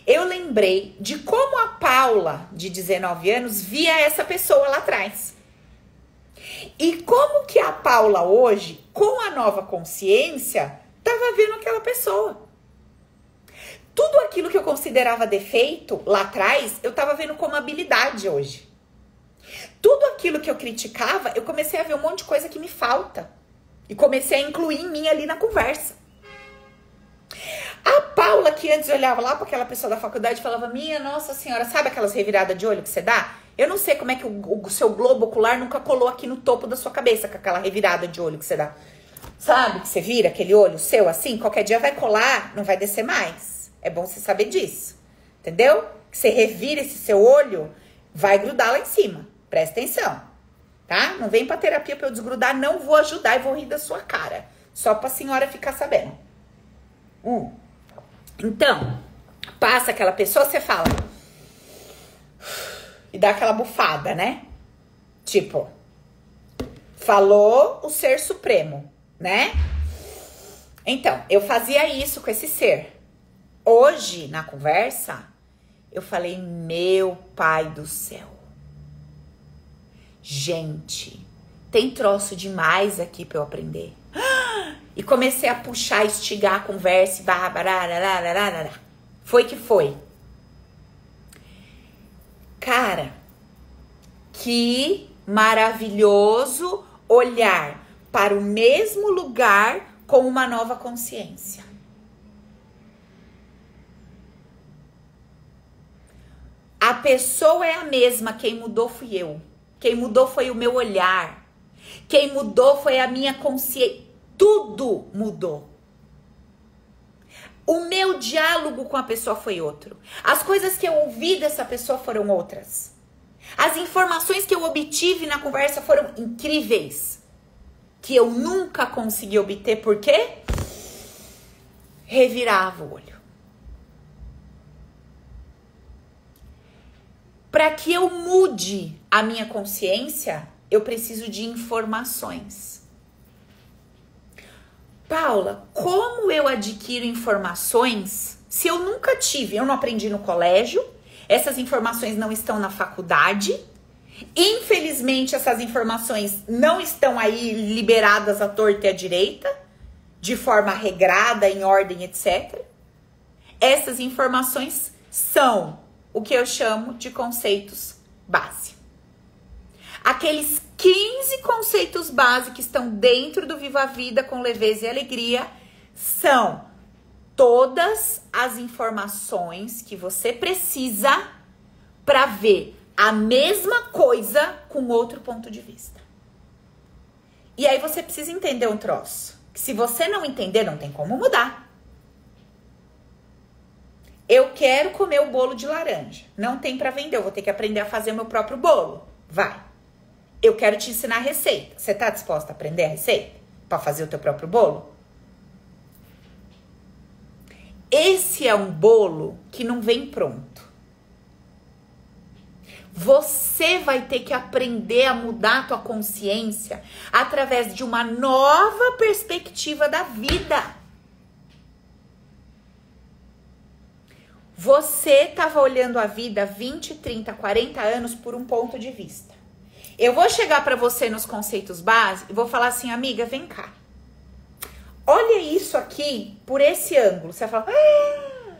[SPEAKER 1] Eu lembrei de como a Paula, de 19 anos, via essa pessoa lá atrás. E como que a Paula hoje, com a nova consciência, estava vendo aquela pessoa tudo aquilo que eu considerava defeito lá atrás, eu tava vendo como habilidade hoje. Tudo aquilo que eu criticava, eu comecei a ver um monte de coisa que me falta. E comecei a incluir em mim ali na conversa. A Paula, que antes olhava lá para aquela pessoa da faculdade falava: Minha Nossa Senhora, sabe aquelas reviradas de olho que você dá? Eu não sei como é que o, o seu globo ocular nunca colou aqui no topo da sua cabeça com aquela revirada de olho que você dá. Sabe que você vira aquele olho seu assim? Qualquer dia vai colar, não vai descer mais. É bom você saber disso. Entendeu? Que você revira esse seu olho, vai grudar lá em cima. Presta atenção. Tá? Não vem pra terapia pra eu desgrudar, não vou ajudar e vou rir da sua cara. Só pra senhora ficar sabendo. Hum. Então, passa aquela pessoa, você fala: dá aquela bufada, né? Tipo, falou o ser supremo, né? Então, eu fazia isso com esse ser. Hoje, na conversa, eu falei: Meu pai do céu. Gente, tem troço demais aqui para eu aprender. E comecei a puxar, estigar a conversa. Foi que foi. Cara, que maravilhoso olhar para o mesmo lugar com uma nova consciência. A pessoa é a mesma, quem mudou fui eu. Quem mudou foi o meu olhar. Quem mudou foi a minha consciência. Tudo mudou. O meu diálogo com a pessoa foi outro. As coisas que eu ouvi dessa pessoa foram outras. As informações que eu obtive na conversa foram incríveis. Que eu nunca consegui obter, por quê? Revirava o olho. Para que eu mude a minha consciência, eu preciso de informações. Paula, como eu adquiro informações se eu nunca tive? Eu não aprendi no colégio, essas informações não estão na faculdade. Infelizmente, essas informações não estão aí liberadas à torta e à direita, de forma regrada, em ordem, etc. Essas informações são o que eu chamo de conceitos base. Aqueles 15 conceitos base que estão dentro do Viva a Vida com leveza e alegria são todas as informações que você precisa para ver a mesma coisa com outro ponto de vista. E aí você precisa entender um troço. Que se você não entender, não tem como mudar. Eu quero comer o bolo de laranja. Não tem para vender, eu vou ter que aprender a fazer o meu próprio bolo. Vai. Eu quero te ensinar a receita. Você tá disposta a aprender a receita para fazer o teu próprio bolo? Esse é um bolo que não vem pronto. Você vai ter que aprender a mudar a tua consciência através de uma nova perspectiva da vida. Você estava olhando a vida 20, 30, 40 anos por um ponto de vista. Eu vou chegar para você nos conceitos básicos e vou falar assim, amiga, vem cá. Olha isso aqui por esse ângulo. Você vai falar. Ah!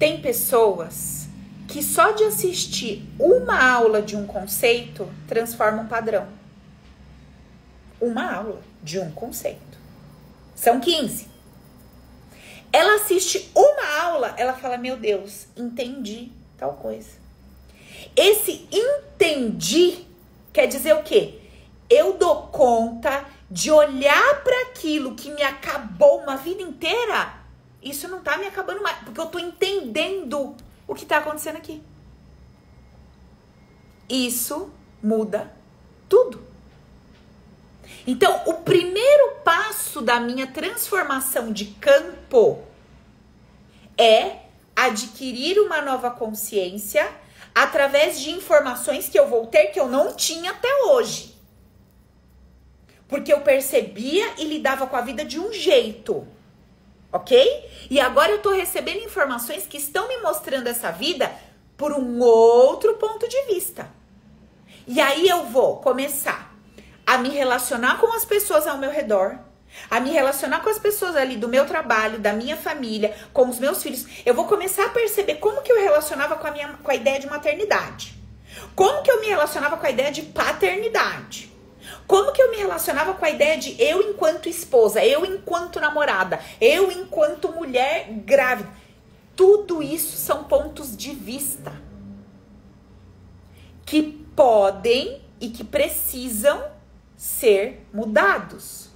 [SPEAKER 1] Tem pessoas que só de assistir uma aula de um conceito transforma um padrão. Uma aula de um conceito. São 15. Ela assiste uma aula, ela fala: Meu Deus, entendi tal coisa. Esse entendi quer dizer o quê? Eu dou conta de olhar para aquilo que me acabou uma vida inteira. Isso não tá me acabando mais, porque eu tô entendendo o que tá acontecendo aqui. Isso muda tudo. Então, o primeiro passo da minha transformação de campo é adquirir uma nova consciência através de informações que eu vou ter que eu não tinha até hoje. Porque eu percebia e lidava com a vida de um jeito. Ok? E agora eu tô recebendo informações que estão me mostrando essa vida por um outro ponto de vista. E aí eu vou começar a me relacionar com as pessoas ao meu redor, a me relacionar com as pessoas ali do meu trabalho, da minha família, com os meus filhos, eu vou começar a perceber como que eu relacionava com a minha com a ideia de maternidade. Como que eu me relacionava com a ideia de paternidade? Como que eu me relacionava com a ideia de eu enquanto esposa, eu enquanto namorada, eu enquanto mulher grávida? Tudo isso são pontos de vista que podem e que precisam ser mudados.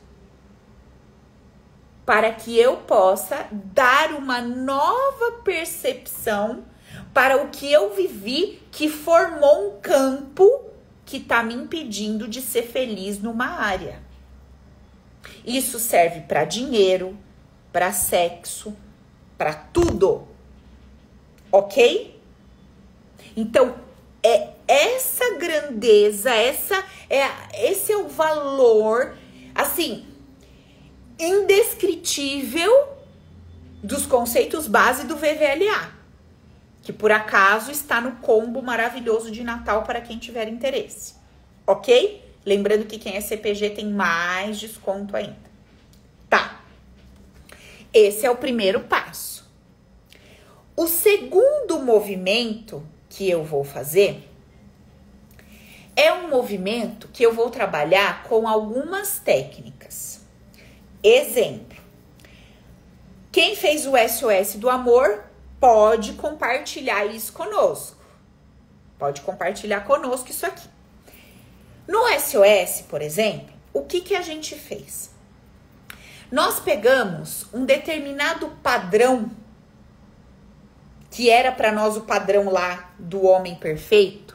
[SPEAKER 1] Para que eu possa dar uma nova percepção para o que eu vivi que formou um campo que está me impedindo de ser feliz numa área. Isso serve para dinheiro, para sexo, para tudo. Ok? Então, é essa grandeza, essa é esse é o valor assim indescritível dos conceitos base do VVLA, que por acaso está no combo maravilhoso de Natal para quem tiver interesse. OK? Lembrando que quem é CPG tem mais desconto ainda. Tá. Esse é o primeiro passo. O segundo movimento que eu vou fazer é um movimento que eu vou trabalhar com algumas técnicas. Exemplo: quem fez o SOS do amor pode compartilhar isso conosco. Pode compartilhar conosco isso aqui. No SOS, por exemplo, o que, que a gente fez? Nós pegamos um determinado padrão que era para nós o padrão lá do homem perfeito,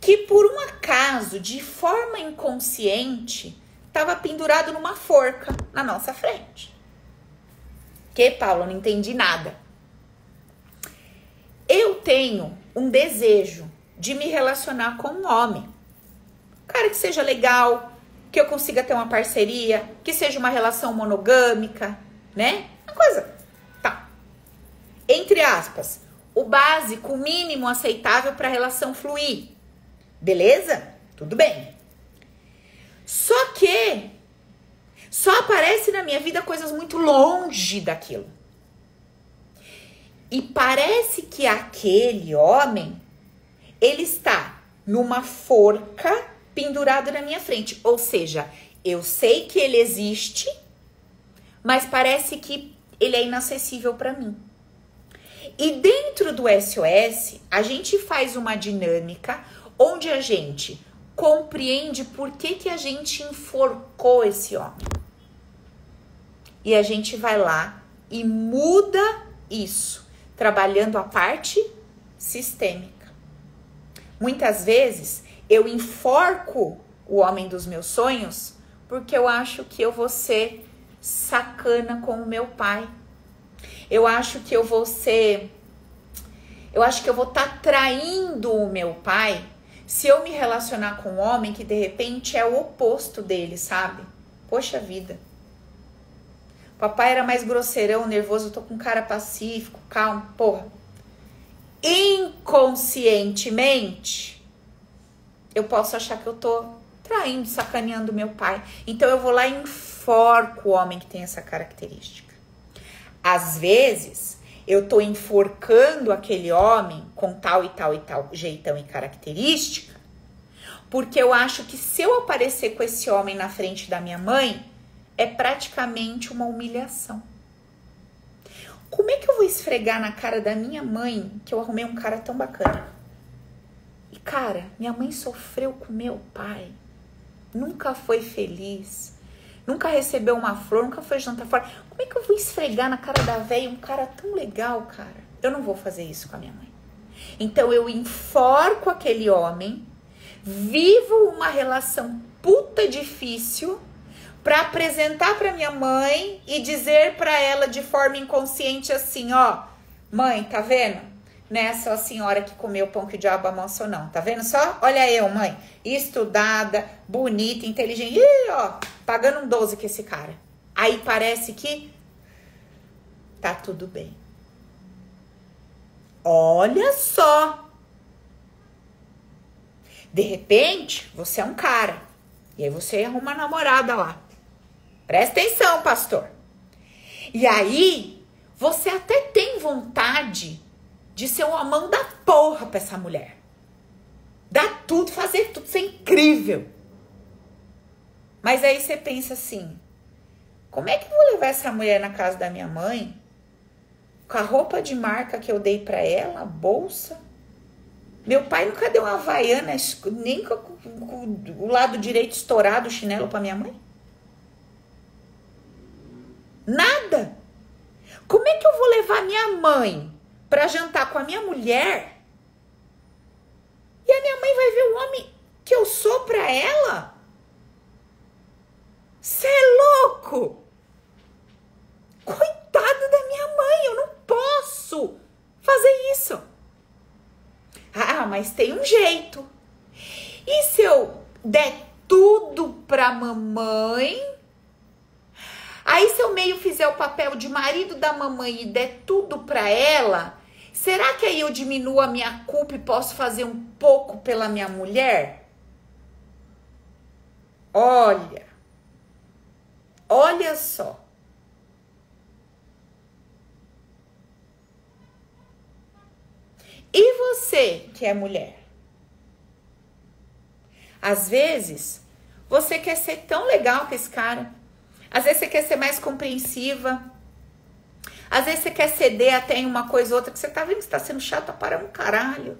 [SPEAKER 1] que por um acaso, de forma inconsciente, estava pendurado numa forca na nossa frente. Que, Paulo, não entendi nada. Eu tenho um desejo de me relacionar com um homem. Cara que seja legal, que eu consiga ter uma parceria, que seja uma relação monogâmica, né? Uma coisa entre aspas, o básico, o mínimo aceitável para a relação fluir. Beleza? Tudo bem. Só que só aparece na minha vida coisas muito longe daquilo. E parece que aquele homem ele está numa forca pendurado na minha frente, ou seja, eu sei que ele existe, mas parece que ele é inacessível para mim. E dentro do SOS, a gente faz uma dinâmica onde a gente compreende por que, que a gente enforcou esse homem. E a gente vai lá e muda isso, trabalhando a parte sistêmica. Muitas vezes eu enforco o homem dos meus sonhos porque eu acho que eu vou ser sacana com o meu pai eu acho que eu vou ser. Eu acho que eu vou estar tá traindo o meu pai se eu me relacionar com um homem que de repente é o oposto dele, sabe? Poxa vida. Papai era mais grosseirão, nervoso, eu tô com cara pacífico, calmo, porra. Inconscientemente, eu posso achar que eu tô traindo, sacaneando meu pai. Então eu vou lá e enforco o homem que tem essa característica. Às vezes, eu tô enforcando aquele homem com tal e tal e tal jeitão e característica, porque eu acho que se eu aparecer com esse homem na frente da minha mãe, é praticamente uma humilhação. Como é que eu vou esfregar na cara da minha mãe que eu arrumei um cara tão bacana? E cara, minha mãe sofreu com meu pai, nunca foi feliz, nunca recebeu uma flor, nunca foi jantar fora. Como é que eu vou esfregar na cara da velha um cara tão legal, cara? Eu não vou fazer isso com a minha mãe. Então eu enforco aquele homem, vivo uma relação puta difícil para apresentar para minha mãe e dizer para ela de forma inconsciente assim, ó, mãe, tá vendo? Nessa é senhora que comeu pão que o diabo amassou não, tá vendo só? Olha eu, mãe, estudada, bonita, inteligente, Ih, ó, pagando um 12 com esse cara. Aí parece que tá tudo bem. Olha só. De repente, você é um cara. E aí você arruma uma namorada lá. Presta atenção, pastor. E aí, você até tem vontade de ser uma mão da porra pra essa mulher. Dá tudo, fazer tudo, ser incrível. Mas aí você pensa assim: como é que eu vou levar essa mulher na casa da minha mãe? Com a roupa de marca que eu dei para ela, bolsa. Meu pai nunca deu uma havaiana, nem com o lado direito estourado o chinelo para minha mãe. Nada. Como é que eu vou levar minha mãe para jantar com a minha mulher e a minha mãe vai ver o homem que eu sou para ela? Você é louco? Coitada da minha mãe, eu não posso fazer isso. mas tem um jeito. E se eu der tudo pra mamãe? Aí se eu meio fizer o papel de marido da mamãe e der tudo pra ela, será que aí eu diminuo a minha culpa e posso fazer um pouco pela minha mulher? Olha, olha só. E você que é mulher? Às vezes, você quer ser tão legal com esse cara. Às vezes você quer ser mais compreensiva. Às vezes você quer ceder até em uma coisa ou outra que você tá vendo que está sendo chata para um caralho.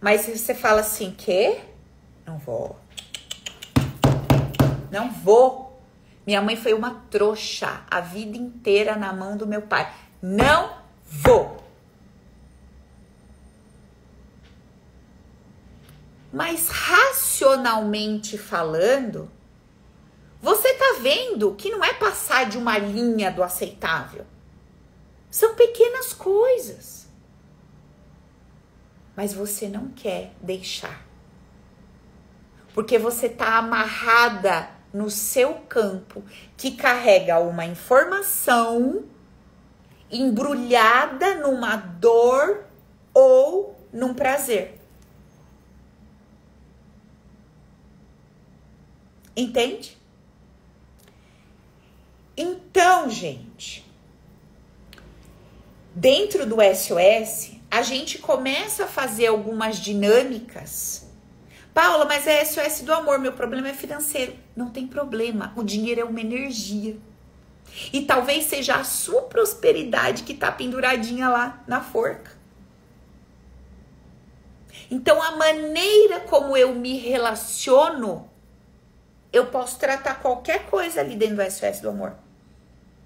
[SPEAKER 1] Mas você fala assim, que? Não vou. Não vou. Minha mãe foi uma trouxa a vida inteira na mão do meu pai. Não vou. Mas racionalmente falando, você tá vendo que não é passar de uma linha do aceitável. São pequenas coisas. Mas você não quer deixar. Porque você tá amarrada no seu campo que carrega uma informação embrulhada numa dor ou num prazer. Entende? Então, gente, dentro do SOS, a gente começa a fazer algumas dinâmicas. Paula, mas é SOS do amor, meu problema é financeiro. Não tem problema, o dinheiro é uma energia. E talvez seja a sua prosperidade que tá penduradinha lá na forca. Então, a maneira como eu me relaciono eu posso tratar qualquer coisa ali dentro do SOS do amor.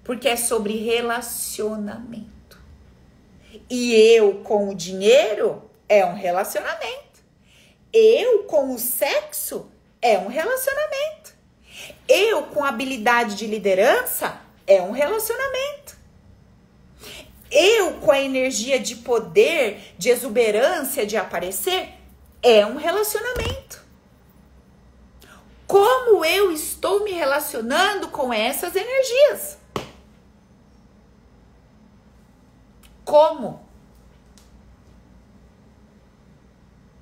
[SPEAKER 1] Porque é sobre relacionamento. E eu com o dinheiro é um relacionamento. Eu com o sexo é um relacionamento. Eu com habilidade de liderança é um relacionamento. Eu com a energia de poder, de exuberância, de aparecer, é um relacionamento como eu estou me relacionando com essas energias. Como?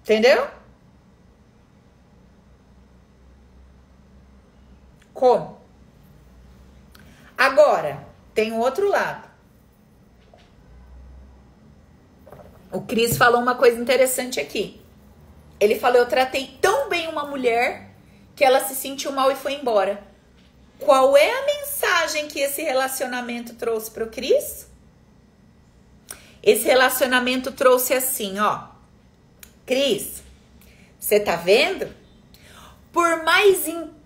[SPEAKER 1] Entendeu? Como? Agora, tem um outro lado. O Cris falou uma coisa interessante aqui. Ele falou: Eu tratei tão bem uma mulher que ela se sentiu mal e foi embora. Qual é a mensagem que esse relacionamento trouxe para o Cris? Esse relacionamento trouxe assim, ó. Cris, você tá vendo? Por mais incrível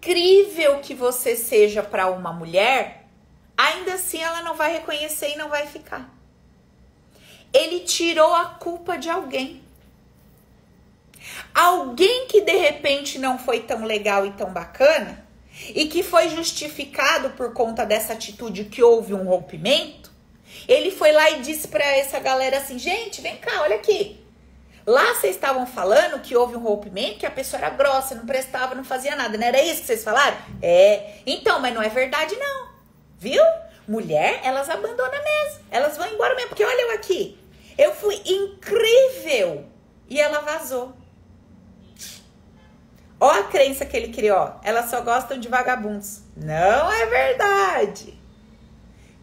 [SPEAKER 1] que você seja para uma mulher, ainda assim ela não vai reconhecer e não vai ficar. Ele tirou a culpa de alguém. Alguém que de repente não foi tão legal e tão bacana e que foi justificado por conta dessa atitude que houve um rompimento, ele foi lá e disse para essa galera assim: gente, vem cá, olha aqui. Lá vocês estavam falando que houve um rompimento, que a pessoa era grossa, não prestava, não fazia nada. Não era isso que vocês falaram? É. Então, mas não é verdade, não. Viu? Mulher, elas abandonam mesmo. Elas vão embora mesmo. Porque olha eu aqui. Eu fui incrível. E ela vazou. Ó a crença que ele criou. Elas só gostam de vagabundos. Não é verdade.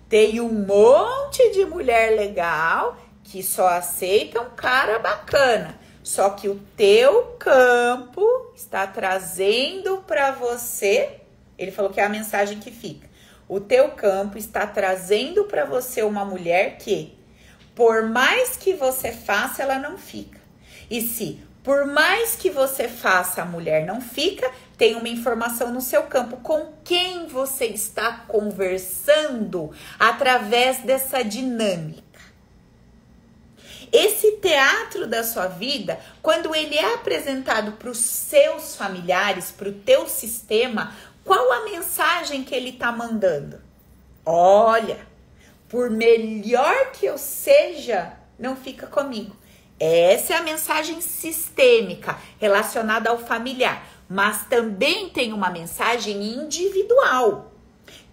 [SPEAKER 1] Tem um monte de mulher legal que só aceita um cara bacana. Só que o teu campo está trazendo para você, ele falou que é a mensagem que fica. O teu campo está trazendo para você uma mulher que, por mais que você faça, ela não fica. E se por mais que você faça, a mulher não fica, tem uma informação no seu campo com quem você está conversando através dessa dinâmica. Esse teatro da sua vida, quando ele é apresentado para os seus familiares, para o teu sistema, qual a mensagem que ele está mandando? Olha, por melhor que eu seja, não fica comigo. Essa é a mensagem sistêmica relacionada ao familiar. Mas também tem uma mensagem individual,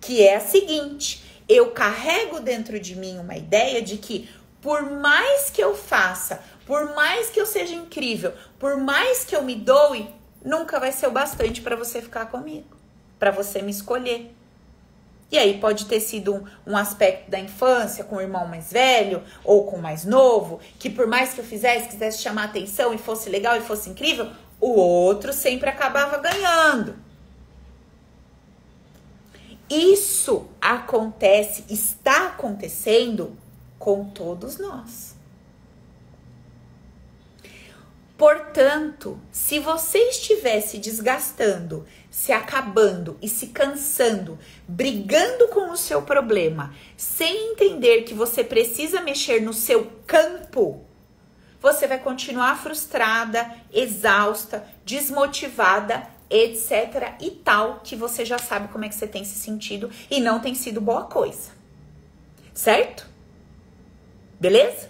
[SPEAKER 1] que é a seguinte: eu carrego dentro de mim uma ideia de que por mais que eu faça, por mais que eu seja incrível, por mais que eu me doe, nunca vai ser o bastante para você ficar comigo, para você me escolher. E aí pode ter sido um, um, aspecto da infância com o irmão mais velho ou com o mais novo, que por mais que eu fizesse, quisesse chamar atenção e fosse legal e fosse incrível, o outro sempre acabava ganhando. Isso acontece, está acontecendo com todos nós. Portanto, se você estiver se desgastando, se acabando e se cansando, brigando com o seu problema, sem entender que você precisa mexer no seu campo, você vai continuar frustrada, exausta, desmotivada, etc. e tal, que você já sabe como é que você tem se sentido e não tem sido boa coisa. Certo? Beleza?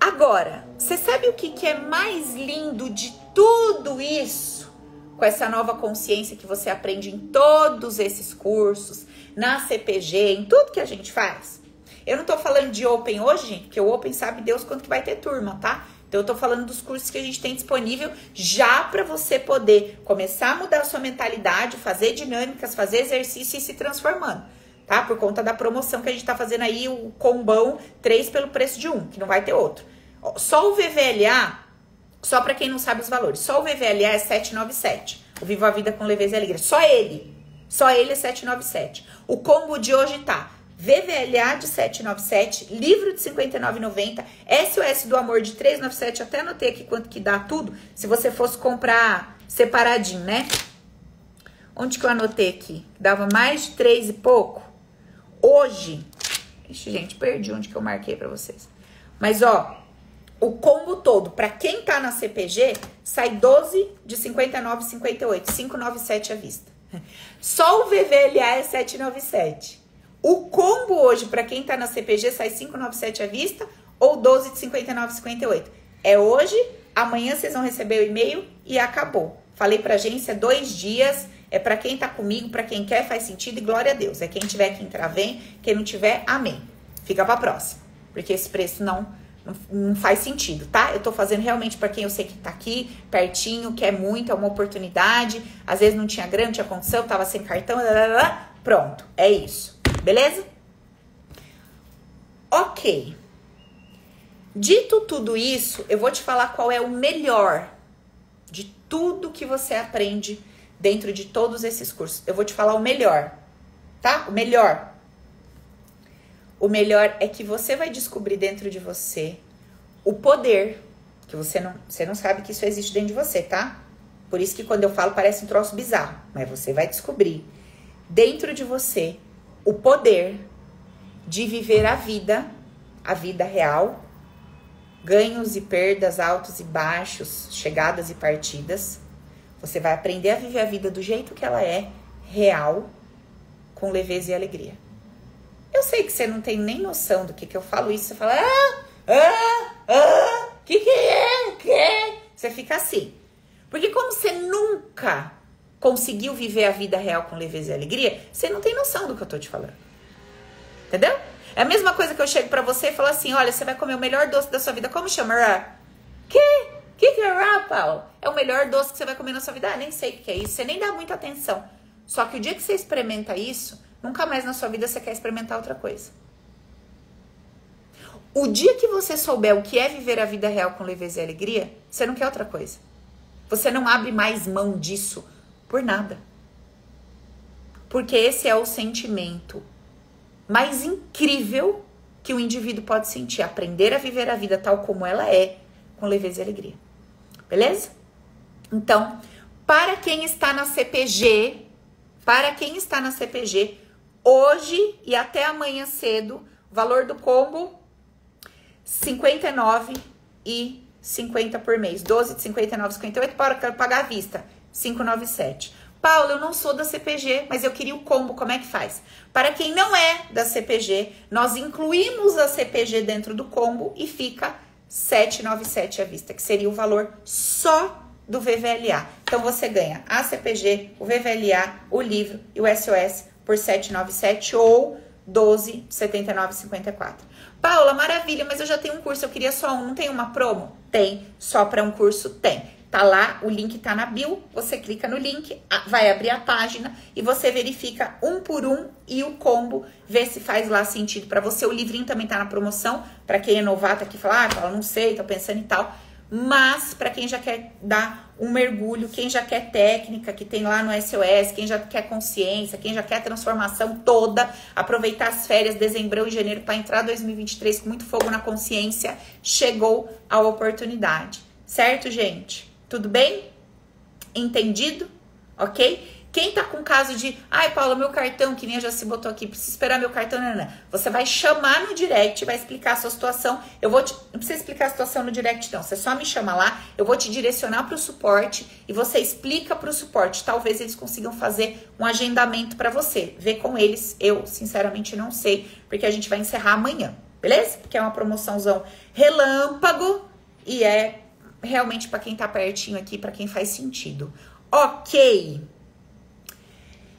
[SPEAKER 1] Agora, você sabe o que, que é mais lindo de tudo isso? Com essa nova consciência que você aprende em todos esses cursos, na CPG, em tudo que a gente faz. Eu não tô falando de Open hoje, gente, porque o Open sabe Deus quanto que vai ter turma, tá? Então eu tô falando dos cursos que a gente tem disponível já para você poder começar a mudar a sua mentalidade, fazer dinâmicas, fazer exercício e se transformando, tá? Por conta da promoção que a gente tá fazendo aí, o combão 3 pelo preço de um, que não vai ter outro. Só o VVLA, só para quem não sabe os valores, só o VVLA é 797. O Vivo a Vida com Leveza e Alegria. Só ele. Só ele é 797. O combo de hoje tá VVLA de 797, livro de 59,90, SOS do Amor de 397, até anotei aqui quanto que dá tudo, se você fosse comprar separadinho, né? Onde que eu anotei aqui? Dava mais de 3 e pouco. Hoje, Ixi, gente, perdi onde que eu marquei para vocês. Mas ó, o combo todo, para quem tá na CPG, sai 12 de 59,58, 597 à vista. Só o VVLA é 797. O combo hoje, para quem tá na CPG, sai 597 à vista ou 12 de 59,58. É hoje, amanhã vocês vão receber o e-mail e acabou. Falei pra agência dois dias, é para quem tá comigo, para quem quer, faz sentido e glória a Deus. É quem tiver que entrar, vem. Quem não tiver, amém. Fica pra próxima, porque esse preço não não faz sentido, tá? Eu tô fazendo realmente para quem eu sei que tá aqui, pertinho, quer muito, é uma oportunidade. Às vezes não tinha grana, não tinha condição, tava sem cartão, blá, blá, blá. pronto, é isso. Beleza? Ok. Dito tudo isso, eu vou te falar qual é o melhor de tudo que você aprende dentro de todos esses cursos. Eu vou te falar o melhor, tá? O melhor. O melhor é que você vai descobrir dentro de você o poder, que você não, você não sabe que isso existe dentro de você, tá? Por isso que quando eu falo parece um troço bizarro, mas você vai descobrir dentro de você o poder de viver a vida, a vida real, ganhos e perdas, altos e baixos, chegadas e partidas. Você vai aprender a viver a vida do jeito que ela é, real, com leveza e alegria. Eu sei que você não tem nem noção do que, que eu falo isso. Você fala, ah, ah, ah, que que é? Que? Você fica assim. Porque como você nunca conseguiu viver a vida real com leveza e alegria, você não tem noção do que eu tô te falando. Entendeu? É a mesma coisa que eu chego para você e falo assim: olha, você vai comer o melhor doce da sua vida. Como chama? Que? Que que é rá, Paulo? É o melhor doce que você vai comer na sua vida? Ah, nem sei o que é isso. Você nem dá muita atenção. Só que o dia que você experimenta isso, nunca mais na sua vida você quer experimentar outra coisa. O dia que você souber o que é viver a vida real com leveza e alegria, você não quer outra coisa. Você não abre mais mão disso por nada. Porque esse é o sentimento mais incrível que o indivíduo pode sentir. Aprender a viver a vida tal como ela é, com leveza e alegria. Beleza? Então, para quem está na CPG, para quem está na CPG, hoje e até amanhã cedo, valor do combo 59 e 50 por mês. 12 de 59, 58 para pagar à vista. 597. Paulo, eu não sou da CPG, mas eu queria o combo, como é que faz? Para quem não é da CPG, nós incluímos a CPG dentro do combo e fica 797 à vista, que seria o valor só do VVLA. Então você ganha a CPG, o VVLA, o livro e o SOS por 797 ou 12,79,54. Paula, maravilha, mas eu já tenho um curso, eu queria só um, não tem uma promo? Tem, só para um curso tem. Tá lá, o link tá na bio, você clica no link, vai abrir a página e você verifica um por um e o combo, vê se faz lá sentido para você. O livrinho também tá na promoção, para quem é novato aqui, fala, ah, fala, não sei, tô pensando e tal. Mas para quem já quer dar um mergulho, quem já quer técnica, que tem lá no SOS, quem já quer consciência, quem já quer transformação toda, aproveitar as férias, dezembro e janeiro para entrar 2023 com muito fogo na consciência, chegou a oportunidade. Certo, gente? Tudo bem? Entendido? Ok? Quem tá com caso de, ai, Paula, meu cartão, que nem já se botou aqui, precisa esperar meu cartão, não, não. Você vai chamar no direct, vai explicar a sua situação. Eu vou te, não precisa explicar a situação no direct, não. Você só me chama lá, eu vou te direcionar para o suporte e você explica para o suporte. Talvez eles consigam fazer um agendamento para você. Vê com eles, eu sinceramente não sei, porque a gente vai encerrar amanhã, beleza? Porque é uma promoçãozão relâmpago e é realmente para quem tá pertinho aqui, para quem faz sentido. Ok.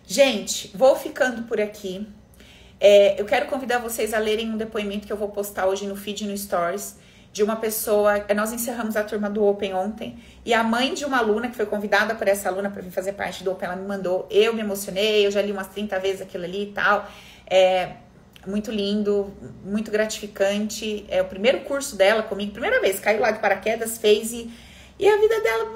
[SPEAKER 1] Gente, vou ficando por aqui. É, eu quero convidar vocês a lerem um depoimento que eu vou postar hoje no feed no Stories de uma pessoa. Nós encerramos a turma do Open ontem e a mãe de uma aluna que foi convidada por essa aluna para vir fazer parte do Open, ela me mandou. Eu me emocionei, eu já li umas 30 vezes aquilo ali e tal. É, muito lindo, muito gratificante. É o primeiro curso dela comigo, primeira vez, caiu lá de paraquedas, fez e, e a vida dela.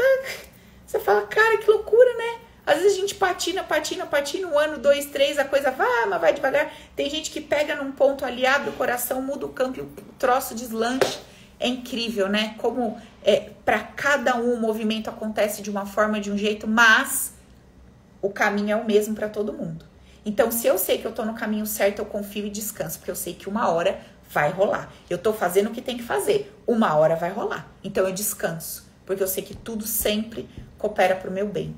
[SPEAKER 1] Você fala, cara, que loucura, né? Às vezes a gente patina, patina, patina, um ano, dois, três, a coisa vai, mas vai devagar. Tem gente que pega num ponto ali, abre o coração, muda o campo o troço deslanche. É incrível, né? Como é, para cada um o movimento acontece de uma forma, de um jeito, mas o caminho é o mesmo para todo mundo. Então, se eu sei que eu tô no caminho certo, eu confio e descanso, porque eu sei que uma hora vai rolar. Eu tô fazendo o que tem que fazer, uma hora vai rolar. Então, eu descanso, porque eu sei que tudo sempre coopera pro meu bem.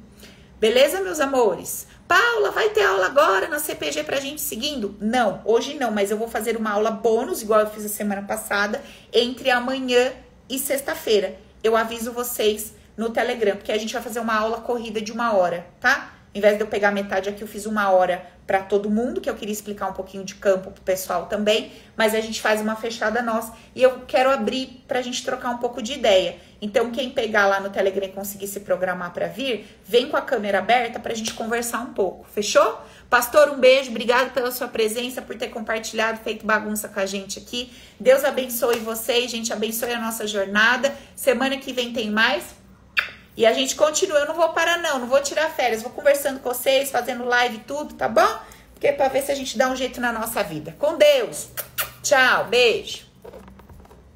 [SPEAKER 1] Beleza, meus amores? Paula, vai ter aula agora na CPG pra gente seguindo? Não, hoje não, mas eu vou fazer uma aula bônus, igual eu fiz a semana passada, entre amanhã e sexta-feira. Eu aviso vocês no Telegram, porque a gente vai fazer uma aula corrida de uma hora, tá? Em vez de eu pegar metade aqui, eu fiz uma hora para todo mundo, que eu queria explicar um pouquinho de campo pro pessoal também, mas a gente faz uma fechada nossa e eu quero abrir pra gente trocar um pouco de ideia. Então, quem pegar lá no Telegram e conseguir se programar para vir, vem com a câmera aberta pra gente conversar um pouco. Fechou? Pastor, um beijo, obrigado pela sua presença, por ter compartilhado, feito bagunça com a gente aqui. Deus abençoe vocês, gente, abençoe a nossa jornada. Semana que vem tem mais. E a gente continua. Eu não vou parar, não. Não vou tirar férias. Vou conversando com vocês, fazendo live tudo, tá bom? Porque é pra ver se a gente dá um jeito na nossa vida. Com Deus. Tchau. Beijo.